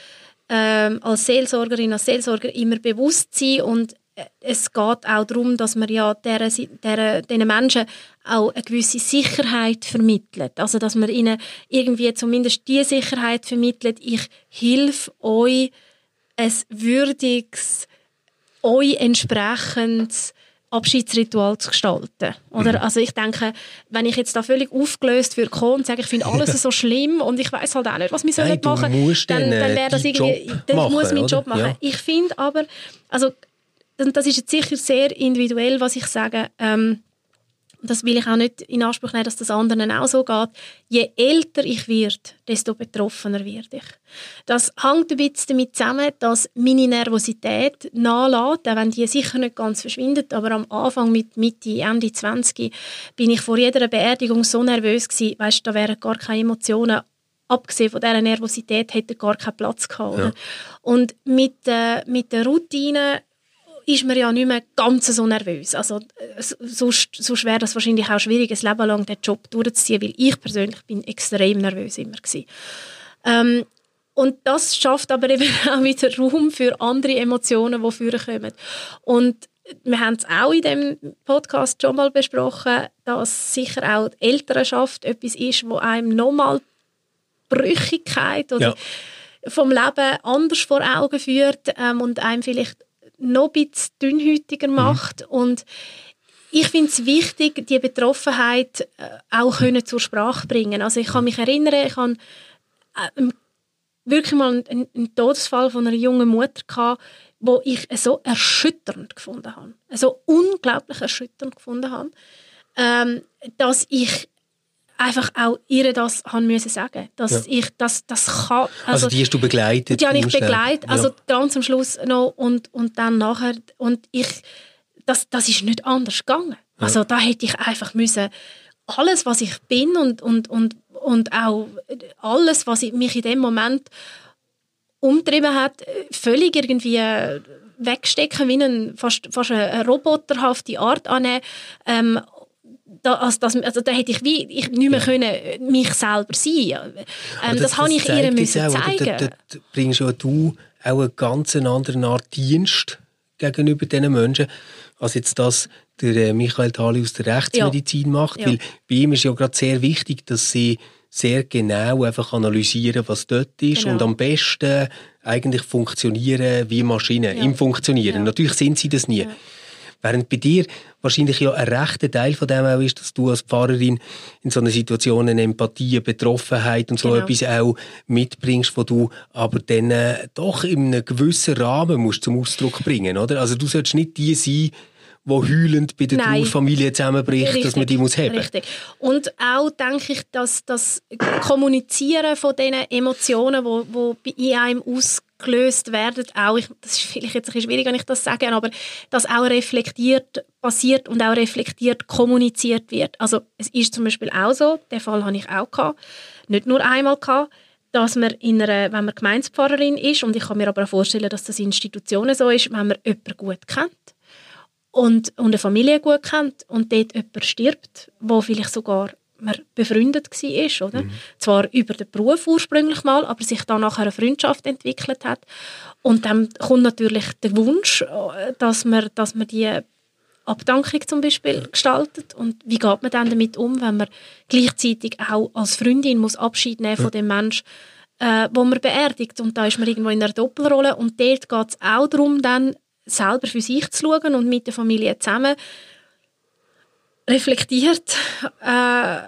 ähm, als Seelsorgerin, als Seelsorger immer bewusst sein und es geht auch darum, dass man ja diesen Menschen auch eine gewisse Sicherheit vermittelt. Also, dass man ihnen irgendwie zumindest die Sicherheit vermittelt, ich helfe euch, ein würdiges, euch entsprechendes Abschiedsritual zu gestalten. Oder? Mhm. Also ich denke, wenn ich jetzt da völlig aufgelöst würde kommen und sage, ich finde alles so schlimm und ich weiß halt auch nicht, was wir sollen machen, dann, dann wäre das irgendwie, dann machen, muss meinen Job machen. Ja. Ich finde aber, also das ist jetzt sicher sehr individuell, was ich sage. Ähm, das will ich auch nicht in Anspruch nehmen, dass das anderen auch so geht. Je älter ich werde, desto betroffener werde ich. Das hängt ein bisschen damit zusammen, dass meine Nervosität nachlässt, auch wenn die sicher nicht ganz verschwindet, aber am Anfang mit Mitte, Ende 20 bin ich vor jeder Beerdigung so nervös gewesen, weißt, da wären gar keine Emotionen abgesehen von dieser Nervosität hätte gar keinen Platz gehabt. Ja. Und mit, äh, mit der Routine ist man ja nicht mehr ganz so nervös. Also, äh, sonst, sonst wäre das wahrscheinlich auch schwierig, ein Leben lang den Job durchzuziehen, weil ich persönlich bin extrem nervös immer Ähm, und das schafft aber eben auch wieder Raum für andere Emotionen, die vorkommen. Und wir haben es auch in dem Podcast schon mal besprochen, dass sicher auch die Elternschaft etwas ist, wo einem nochmal Brüchigkeit oder ja. vom Leben anders vor Augen führt ähm, und einem vielleicht noch ein bisschen dünnhäutiger mhm. macht. Und ich finde es wichtig, die Betroffenheit äh, auch können zur Sprache bringen. Also ich kann mich erinnern, ich habe äh, wirklich mal einen, einen, Todesfall von einer jungen Mutter gehabt, wo ich so erschütternd gefunden habe, so unglaublich erschütternd gefunden habe, ähm, dass ich einfach auch ihr das haben müssen sagen, dass ja. ich das das kann. Also, also, die hast du begleitet? Die habe ich begleitet, also ja. ganz am Schluss noch und und dann nachher und ich das das ist nicht anders gegangen. Ja. Also da hätte ich einfach müssen alles was ich bin und und und und auch alles was mich in dem Moment umtrieben hat, völlig irgendwie wegstecken, wie ein, fast, fast eine roboterhafte Art annehmen ähm, da, also, das, also da hätte ich wie ich nicht mehr können mich selber sein. Ähm, das, das habe ich ihr müssen auch, zeigen. Da, da, bringst ja du auch einen ganz anderen Art Dienst gegenüber diesen Menschen, als jetzt das der äh, Michael Thali aus der Rechtsmedizin ja. macht. Ja. Weil bei ihm ist ja gerade sehr wichtig, dass sie sehr genau einfach analysieren, was dort ist genau. und am besten eigentlich funktionieren wie Maschinen ja. im Funktionieren. Natürlich sind sie das nie. Während bei dir wahrscheinlich ja ein rechter Teil von dem auch ist, dass du als Pfarrerin in so einer Situation eine Empathie, eine Betroffenheit und so genau. etwas auch mitbringst, wo du aber dann äh, doch in einem gewissen Rahmen musst zum Ausdruck bringen, oder? Also du sollst nicht die sein, wo heulend bei der. Trauerfamilie zusammenbricht, richtig, dass man die muss haben. Richtig. Und auch denke ich, dass das Kommunizieren von diesen Emotionen, wo, wo in einem ausgelöst werden, auch, ich, das ist vielleicht jetzt ein bisschen schwierig, wenn ich das sage, aber dass auch reflektiert passiert und auch reflektiert kommuniziert wird. Also es ist zum Beispiel auch so, den Fall habe ich auch gehabt, nicht nur einmal gehabt, dass man in einer, wenn man Gemeindepfarrerin ist, und ich kann mir aber auch vorstellen, dass das in Institutionen so ist, wenn man jemanden gut kennt, und, und eine Familie gut kennt und dort jemand stirbt, wo vielleicht sogar man befreundet war, oder? Mhm. Zwar über den Beruf ursprünglich mal, aber sich dann nachher eine Freundschaft entwickelt hat. Und dann kommt natürlich der Wunsch, äh, dass man, dass man die Abdankung zum Beispiel gestaltet. Und wie geht man dann damit um, wenn man gleichzeitig auch als Freundin muss Abschied nehmen von dem Menschen, äh, wo man beerdigt. Und da ist man irgendwo in einer Doppelrolle. Und dort geht es auch darum, dann selber für sich zu schauen und mit der Familie zusammen reflektiert, äh,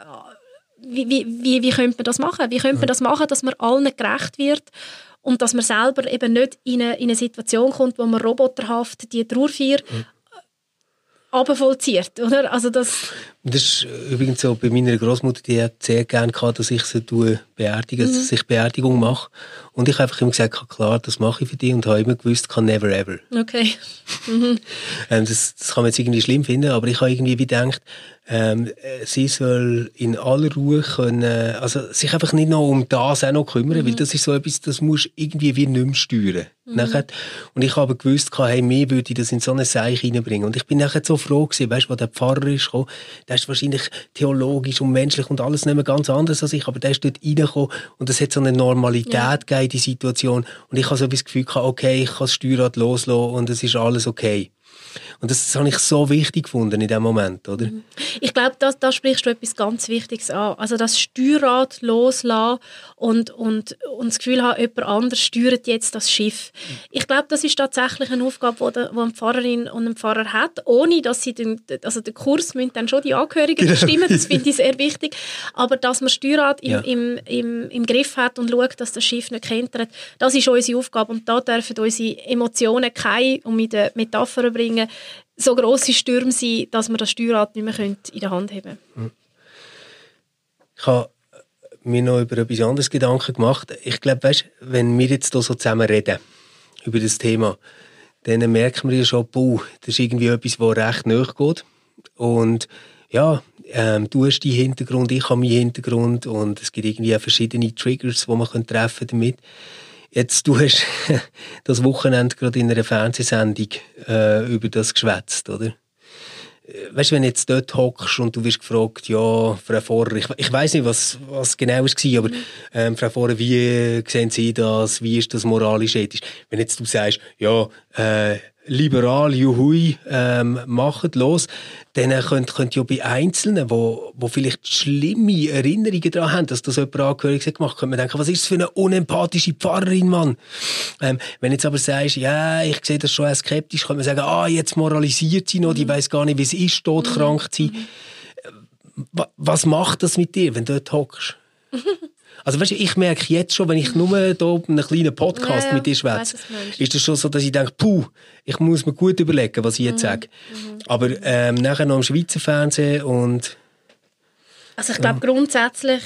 wie, wie, wie, wie könnte man das machen? Wie könnte man das machen, dass man allen gerecht wird und dass man selber eben nicht in eine, in eine Situation kommt, wo man roboterhaft die Trauerfeier mhm abvollzieht, oder? Also das, das ist übrigens so bei meiner Großmutter, die hat sehr gerne gehabt, dass ich sie beerdige, mhm. dass ich Beerdigung mache. Und ich habe einfach immer gesagt, klar, das mache ich für dich und habe immer gewusst, kann never ever. Okay. Mhm. ähm, das, das kann man jetzt irgendwie schlimm finden, aber ich habe irgendwie wie gedacht, ähm, sie soll in aller Ruhe können, also sich einfach nicht noch um das auch noch kümmern, mhm. weil das ist so etwas, das muss irgendwie wie nicht mehr steuern. Mhm. Nachher, und ich habe gewusst, hey, mir würde ich das in so eine Seich reinbringen. Und ich bin nachher so froh gewesen, weißt, wo der Pfarrer ist gekommen, der ist wahrscheinlich theologisch und menschlich und alles nicht mehr ganz anders als ich, aber der ist dort reingekommen und es hat so eine Normalität ja. gegeben, die Situation. Und ich habe so das Gefühl gehabt, okay, ich kann das Steuerrad loslassen und es ist alles okay. Und das, habe ich so wichtig gefunden in dem Moment, oder? Ich glaube, da, da sprichst du etwas ganz Wichtiges an. Also das Steuerrad loslassen und, und, und das Gefühl haben, jemand anders steuert jetzt das Schiff. Ich glaube, das ist tatsächlich eine Aufgabe, die, die eine Pfarrerin und ein Pfarrer hat, ohne dass sie den, also den Kurs müssen dann schon die Angehörigen genau. bestimmen, das finde ich sehr wichtig. Aber dass man Steuerrad im, ja. im, im, im Griff hat und schaut, dass das Schiff nicht kentert, das ist unsere Aufgabe und da dürfen unsere Emotionen keine, um mit den Metaphern bringen, so grosse Stürme sein, dass man das Steuerrad nicht mehr in der Hand haben hm. Ich habe mir noch über etwas anderes Gedanken gemacht. Ich glaube, weißt, wenn wir jetzt hier so zusammen reden über das Thema, dann merken wir ja schon, boah, das ist irgendwie etwas, das recht nachgeht. Und ja, ähm, du hast deinen Hintergrund, ich habe meinen Hintergrund und es gibt irgendwie verschiedene Triggers, die man treffen damit. Jetzt, du hast das Wochenende gerade in einer Fernsehsendung äh, über das geschwätzt, oder? Äh, weißt du, wenn du jetzt dort hockst und du wirst gefragt, ja, Frau Vorer, ich, ich weiß nicht, was, was genau es war, aber mhm. ähm, Frau Vorer, wie sehen Sie das? Wie ist das moralisch ethisch? Wenn jetzt du sagst, ja, äh, liberal, juhui, ähm, machen, los, dann könnt, könnt ihr bei Einzelnen, wo, wo vielleicht schlimme Erinnerungen daran haben, dass das jemand angehörig gemacht hat, könnte man denken, was ist das für eine unempathische Pfarrerin, Mann? Ähm, wenn jetzt aber sagst, ja, ich sehe das schon eher skeptisch, könnte man sagen, ah, jetzt moralisiert sie noch, die mhm. weiß gar nicht, wie es ist, todkrank zu sein. Mhm. Was macht das mit dir, wenn du dort hockst? Also weißt du, ich merke jetzt schon, wenn ich nur hier einen kleinen Podcast ja, mit dir schwätze, ist das schon so, dass ich denke, puh, ich muss mir gut überlegen, was ich jetzt mhm. sage. Mhm. Aber ähm, nachher noch im Schweizer Fernsehen und... Also ich glaube ja. grundsätzlich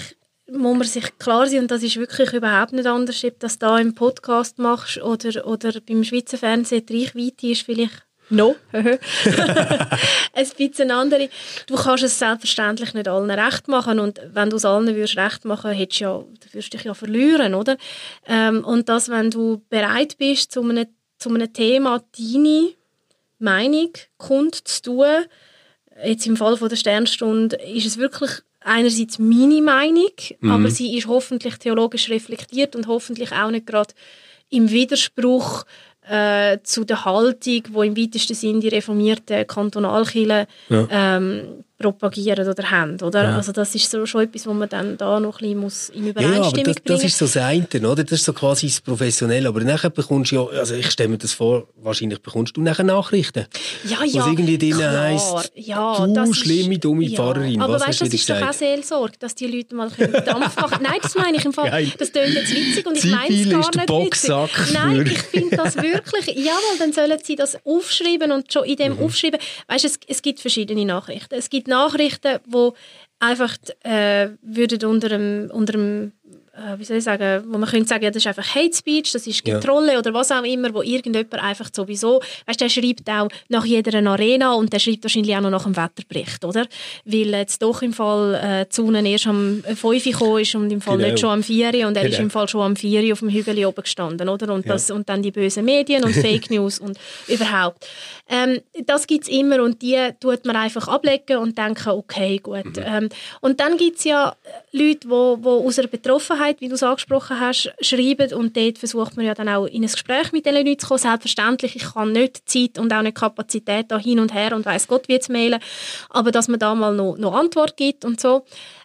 muss man sich klar sein, und das ist wirklich überhaupt nicht anders, ob du das da im Podcast machst oder, oder beim Schweizer Fernsehen, die Reichweite ist vielleicht No. ein bisschen andere. Du kannst es selbstverständlich nicht allen recht machen und wenn du es allen würdest recht machen, hättest ja, du würdest dich ja verlieren, oder? Ähm, und dass, wenn du bereit bist, zu einem, zu einem Thema deine Meinung kundzutun, jetzt im Fall von der Sternstunde, ist es wirklich einerseits meine Meinung, mhm. aber sie ist hoffentlich theologisch reflektiert und hoffentlich auch nicht gerade im Widerspruch äh, zu der Haltung, wo im weitesten Sinn die reformierten Kantonalkirchen ja. ähm, propagieren oder haben. Oder? Ja. Also das ist so schon etwas, wo man dann da noch ein bisschen muss in Übereinstimmung ja, aber das, das ist so das eine, oder? Das ist so quasi das Professionelle. Aber nachher bekommst du ja, also ich stelle mir das vor, wahrscheinlich bekommst du nachher Nachrichten. Ja, ja, Was irgendwie drin heisst, ja, du schlimme, dumme ja. Pfarrerin. Aber weißt du, das ist gesagt? doch auch Seelsorge, dass die Leute mal Dampf machen Nein, das meine ich im Fall. Geil. Das klingt jetzt witzig und ich meine es gar nicht Boxsack witzig. Nein, ich finde das wirklich, jawohl, dann sollen sie das aufschreiben und schon in dem mhm. Aufschreiben, weißt du, es, es gibt verschiedene Nachrichten. Es gibt Nachrichten, wo einfach äh, würden unter einem, unter äh, wie soll ich sagen, wo man könnte sagen, ja, das ist einfach Hate Speech, das ist Kontrolle ja. oder was auch immer, wo irgendjemand einfach sowieso, weißt, der schreibt auch nach jeder Arena und der schreibt wahrscheinlich auch noch nach dem Wetterbericht, oder? Weil jetzt doch im Fall äh, Sonne erst am 5 Uhr gekommen ist und im Fall genau. nicht schon am 4 Uhr und er genau. ist im Fall schon am 4 Uhr auf dem Hügel oben gestanden, oder? Und, ja. das, und dann die bösen Medien und Fake News und überhaupt. Ähm, das gibt es immer und die tut man einfach ablegen und denken, okay, gut. Mhm. Ähm, und dann gibt es ja Leute, die aus einer Betroffenheit Offenheit, wie du es angesprochen hast, schreiben und dort versucht man ja dann auch in ein Gespräch mit diesen Leuten zu kommen. Selbstverständlich, ich kann nicht Zeit und auch nicht Kapazität da hin und her und weiß Gott wie zu mailen, aber dass man da mal noch, noch Antwort gibt und so.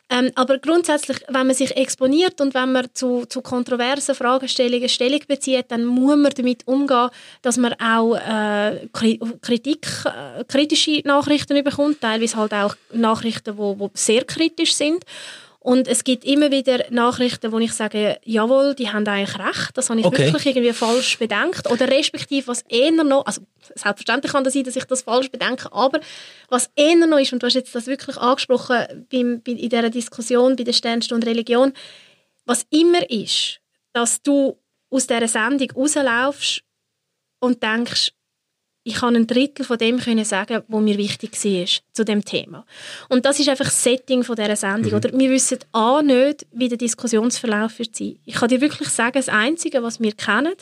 Ähm, aber grundsätzlich, wenn man sich exponiert und wenn man zu, zu kontroversen Fragestellungen Stellung bezieht, dann muss man damit umgehen, dass man auch äh, Kritik, äh, kritische Nachrichten bekommt, teilweise halt auch Nachrichten, die sehr kritisch sind. Und es gibt immer wieder Nachrichten, wo ich sage, jawohl, die haben eigentlich recht. Das habe ich okay. wirklich irgendwie falsch bedenkt. Oder respektive, was eher noch, also selbstverständlich kann das sein, dass ich das falsch bedenke, aber was eher noch ist, und du hast jetzt das wirklich angesprochen beim, in dieser Diskussion bei der Sternstunde Religion, was immer ist, dass du aus dieser Sendung rauslaufst und denkst, ich kann ein Drittel von dem können sagen, was mir wichtig war zu dem Thema. Und das ist einfach das Setting von dieser Sendung. Mhm. Oder wir wissen A nicht, wie der Diskussionsverlauf wird sein. Ich kann dir wirklich sagen, das Einzige, was wir kennen,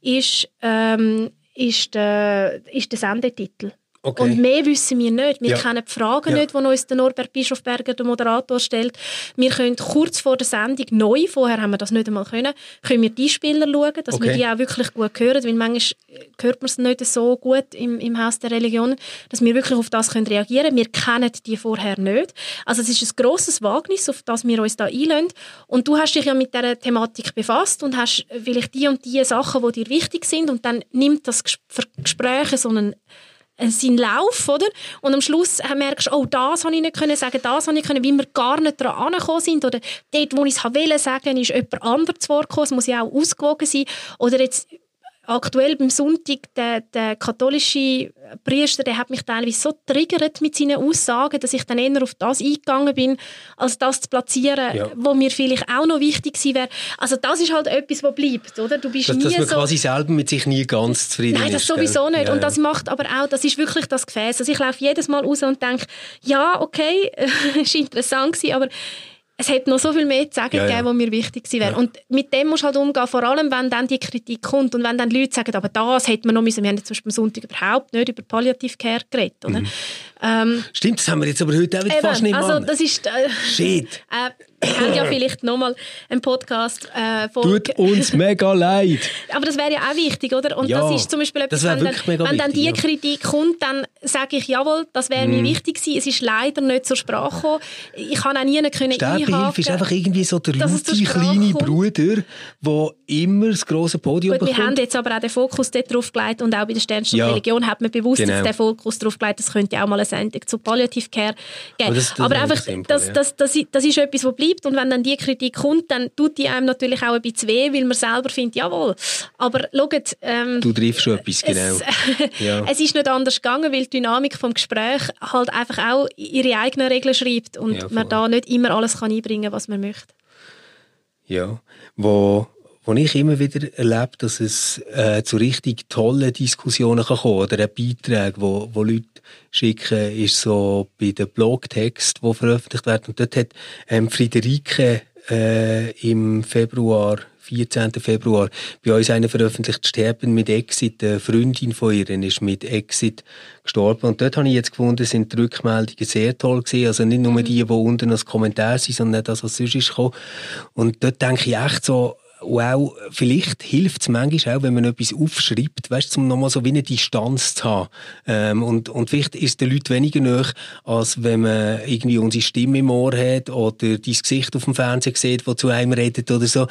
ist, ähm, ist, der, ist der Sendetitel. Okay. Und mehr wissen wir nicht. Wir ja. kennen die Fragen ja. nicht, die uns der Norbert Bischofberger, der Moderator, stellt. Wir können kurz vor der Sendung neu, vorher haben wir das nicht einmal können, können wir die Spieler schauen, dass okay. wir die auch wirklich gut hören, weil manchmal hört man es nicht so gut im, im Haus der Religion, dass wir wirklich auf das können reagieren können. Wir kennen die vorher nicht. Also es ist ein grosses Wagnis, auf das wir uns da einlösen. Und du hast dich ja mit dieser Thematik befasst und hast vielleicht die und die Sachen, die dir wichtig sind und dann nimmt das Gespräch so einen seinen Lauf, oder? Und am Schluss merkst du, oh, das habe ich nicht können sagen, das habe ich können, weil wir gar nicht daran angekommen sind. Oder dort, wo ich es wollte ist jemand anderes zu Wort gekommen. Es muss ja auch ausgewogen sein. Oder jetzt aktuell beim Sonntag, der, der katholische Priester, der hat mich teilweise so triggert mit seinen Aussagen, dass ich dann eher auf das eingegangen bin, als das zu platzieren, ja. wo mir vielleicht auch noch wichtig gewesen wäre. Also das ist halt etwas, was bleibt, oder? Du bist dass, nie dass man so quasi selber mit sich nie ganz zufrieden Nein, das ist, sowieso nicht. Ja, und das macht aber auch, das ist wirklich das Gefäß. Also ich laufe jedes Mal raus und denke, ja, okay, ist interessant gewesen, aber es hätte noch so viel mehr zu sagen ja, gegeben, was mir wichtig wäre. Ja. Und mit dem musst du halt umgehen, vor allem, wenn dann die Kritik kommt und wenn dann Leute sagen, aber das hätte man noch müssen, wir haben jetzt zum Beispiel am Sonntag überhaupt nicht über Palliativcare geredet, oder? Mhm. Ähm, Stimmt, das haben wir jetzt aber heute auch wieder eben, fast nicht Also das ist... Äh, Shit. Äh, wir haben ja vielleicht nochmal einen Podcast äh, Tut uns mega leid. Aber das wäre ja auch wichtig, oder? Und ja, das ist zum Beispiel etwas, wenn, dann, wenn dann die ja. Kritik kommt, dann sage ich, jawohl, das wäre mm. mir wichtig gewesen. Es ist leider nicht zur Sprache gekommen. Ich kann auch nie können Sterbehilfe ist einfach irgendwie so der laute kleine Bruder, der immer das grosse Podium Gut, bekommt. Wir haben jetzt aber auch den Fokus dort drauf gelegt und auch bei der Sternstunde ja. Religion hat man bewusst genau. den Fokus drauf gelegt, es könnte auch mal eine Sendung zu Palliative Care geben. Aber, das, das aber einfach, simpel, das, ja. das, das, das, ist etwas, was bleibt und wenn dann die Kritik kommt, dann tut die einem natürlich auch ein bisschen weh, weil man selber findet, jawohl. Aber schaut... Ähm, du triffst schon etwas, genau. Es, ja. es ist nicht anders gegangen, weil Dynamik vom Gespräch halt einfach auch ihre eigenen Regeln schreibt und ja, man da nicht immer alles kann einbringen kann, was man möchte. Ja, wo wo ich immer wieder erlebe, dass es äh, zu richtig tollen Diskussionen kann kommen oder Beiträge, wo, wo Leute schicken, ist so bei den Blogtext, die veröffentlicht werden. Und dort hat ähm, Friederike äh, im Februar 14. Februar bei uns einer veröffentlicht, Sterben mit Exit. Eine Freundin von ihr ist mit Exit gestorben. Und dort habe ich jetzt gefunden, sind die Rückmeldungen sehr toll gewesen. Also nicht nur die, die unten als Kommentar sind, sondern das, was sonst ist gekommen. Und dort denke ich echt so, wow, vielleicht hilft es manchmal auch, wenn man etwas aufschreibt, weißt um nochmal so wie eine Distanz zu haben. Ähm, und, und vielleicht ist es den Leuten weniger näher, als wenn man irgendwie unsere Stimme im Ohr hat oder dein Gesicht auf dem Fernsehen sieht, das zu einem redet oder so.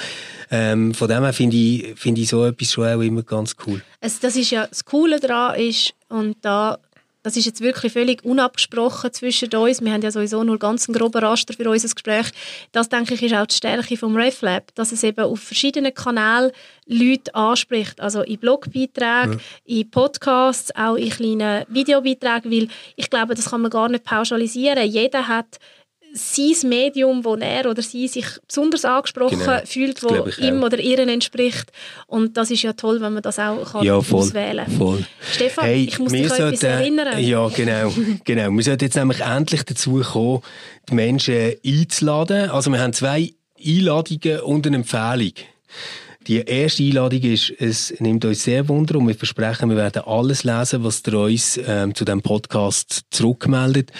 Ähm, von dem her finde ich, finde ich so etwas schon auch immer ganz cool. Also das ist ja, das Coole daran ist, und da das ist jetzt wirklich völlig unabgesprochen zwischen uns. Wir haben ja sowieso nur ganz einen groben Raster für unser Gespräch. Das, denke ich, ist auch die Stärke vom RefLab, dass es eben auf verschiedenen Kanälen Leute anspricht. Also in Blogbeiträgen, ja. in Podcasts, auch in kleinen Videobeiträgen, weil ich glaube, das kann man gar nicht pauschalisieren. Jeder hat sein Medium, wo er oder sie sich besonders angesprochen genau, fühlt, wo ihm auch. oder ihr entspricht. Und das ist ja toll, wenn man das auch kann ja, voll, auswählen kann. Voll. Stefan, hey, ich muss dich sollten, etwas erinnern. Ja, genau. genau. Wir sollten jetzt nämlich endlich dazu kommen, die Menschen einzuladen. Also wir haben zwei Einladungen und eine Empfehlung. Die erste Einladung ist, es nimmt uns sehr Wunder und wir versprechen, wir werden alles lesen, was ihr uns ähm, zu diesem Podcast zurückmeldet.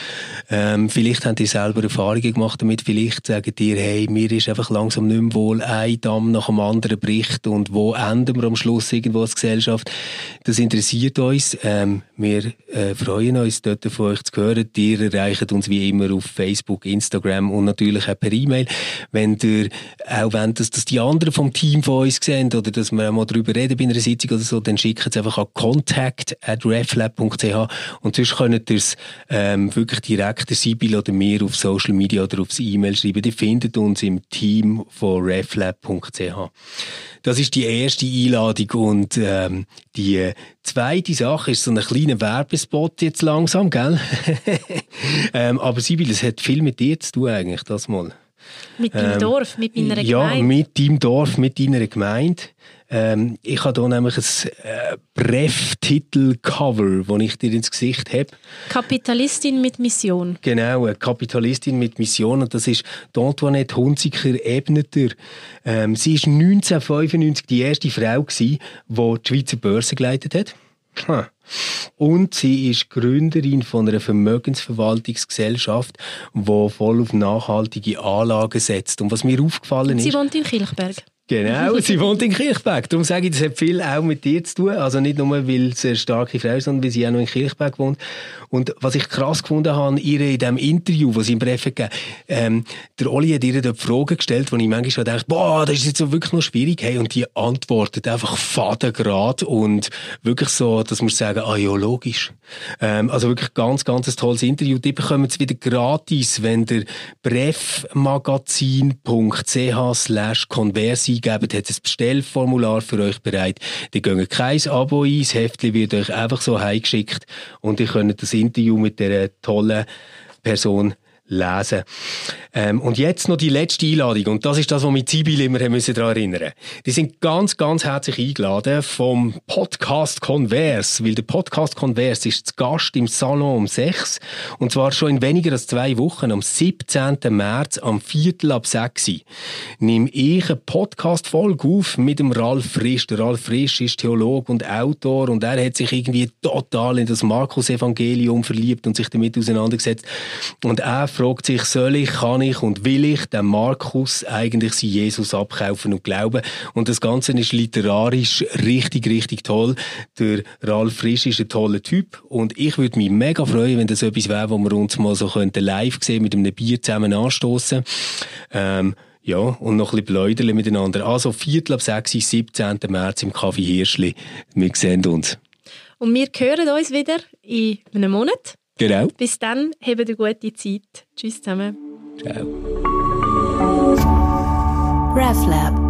Ähm, vielleicht habt ihr selber Erfahrungen gemacht damit, vielleicht sagt ihr, hey, mir ist einfach langsam nicht mehr wohl, ein Damm nach dem anderen bricht und wo enden wir am Schluss irgendwo als Gesellschaft. Das interessiert uns. Ähm, wir äh, freuen uns, dort von euch zu hören. Ihr erreicht uns wie immer auf Facebook, Instagram und natürlich auch per E-Mail. Wenn ihr auch wollt, dass das die anderen vom Team von uns sehen oder dass wir mal darüber reden bei einer Sitzung oder so, dann schickt es einfach an contact.reflab.ch und sonst könnt ihr es ähm, wirklich direkt der Sibyl oder mir auf Social Media oder aufs E-Mail schreiben. Die findet uns im Team von reflab.ch. Das ist die erste Einladung und ähm, die zweite Sache ist so ein kleiner Werbespot jetzt langsam, gell? ähm, aber Sibyl, es hat viel mit dir zu tun eigentlich, das mal. Mit deinem ähm, Dorf, mit meiner Gemeinde? Ja, mit deinem Dorf, mit deiner Gemeinde. Ähm, ich habe hier nämlich ein äh, Brev-Titel-Cover, das ich dir ins Gesicht habe. Kapitalistin mit Mission. Genau, eine Kapitalistin mit Mission. Und das ist Antoinette Hunziker-Ebneter. Ähm, sie war 1995 die erste Frau, gewesen, die die Schweizer Börse geleitet hat. Und sie ist Gründerin von einer Vermögensverwaltungsgesellschaft, die voll auf nachhaltige Anlagen setzt. Und was mir aufgefallen ist... Sie wohnt in Kilchberg. Genau, sie wohnt in Kirchberg. Darum sage ich, das hat viel auch mit dir zu tun. Also nicht nur, weil sie eine starke Frau ist, sondern weil sie auch noch in Kirchberg wohnt. Und was ich krass gefunden habe, ihr in diesem Interview, das sie im Breff gegeben ähm, der Oli hat ihr dort Fragen gestellt, wo ich manchmal schon dachte, boah, das ist jetzt so wirklich noch schwierig. Hey, und die antwortet einfach fadengrad und wirklich so, dass man sagen, ah ja, logisch. Ähm, also wirklich ganz, ganz ein tolles Interview. Die bekommen es wieder gratis, wenn der breffmagazin.ch slash conversi eingebt, hat ein Bestellformular für euch bereit. Die gehen kein Abo ein, das Heftchen wird euch einfach so heimgeschickt und ihr könnt das Interview mit der tollen Person lesen. Ähm, und jetzt noch die letzte Einladung. Und das ist das, was wir Sibyl immer müssen daran erinnern Die sind ganz, ganz herzlich eingeladen vom Podcast Converse. Weil der Podcast Converse ist zu Gast im Salon um 6. Und zwar schon in weniger als zwei Wochen, am 17. März, am Viertel ab 6 nehme ich eine Podcast-Folge auf mit dem Ralf Frisch. Der Ralf Frisch ist Theologe und Autor und er hat sich irgendwie total in das Markus-Evangelium verliebt und sich damit auseinandergesetzt. Und er fragt sich, soll ich, kann ich und will ich dem Markus eigentlich sein Jesus abkaufen und glauben? Und das Ganze ist literarisch richtig, richtig toll. Der Ralf Frisch ist ein toller Typ und ich würde mich mega freuen, wenn das etwas wäre, wo wir uns mal so könnten live sehen, mit einem Bier zusammen anstoßen. Ähm, ja, und noch ein bisschen Bläuderle miteinander. Also Viertel ab 6, 17. März im Café Hirschli. Wir sehen uns. Und wir hören uns wieder in einem Monat. Genau. Bis dann, habt eine gute Zeit. Tschüss zusammen. Ciao. RefLab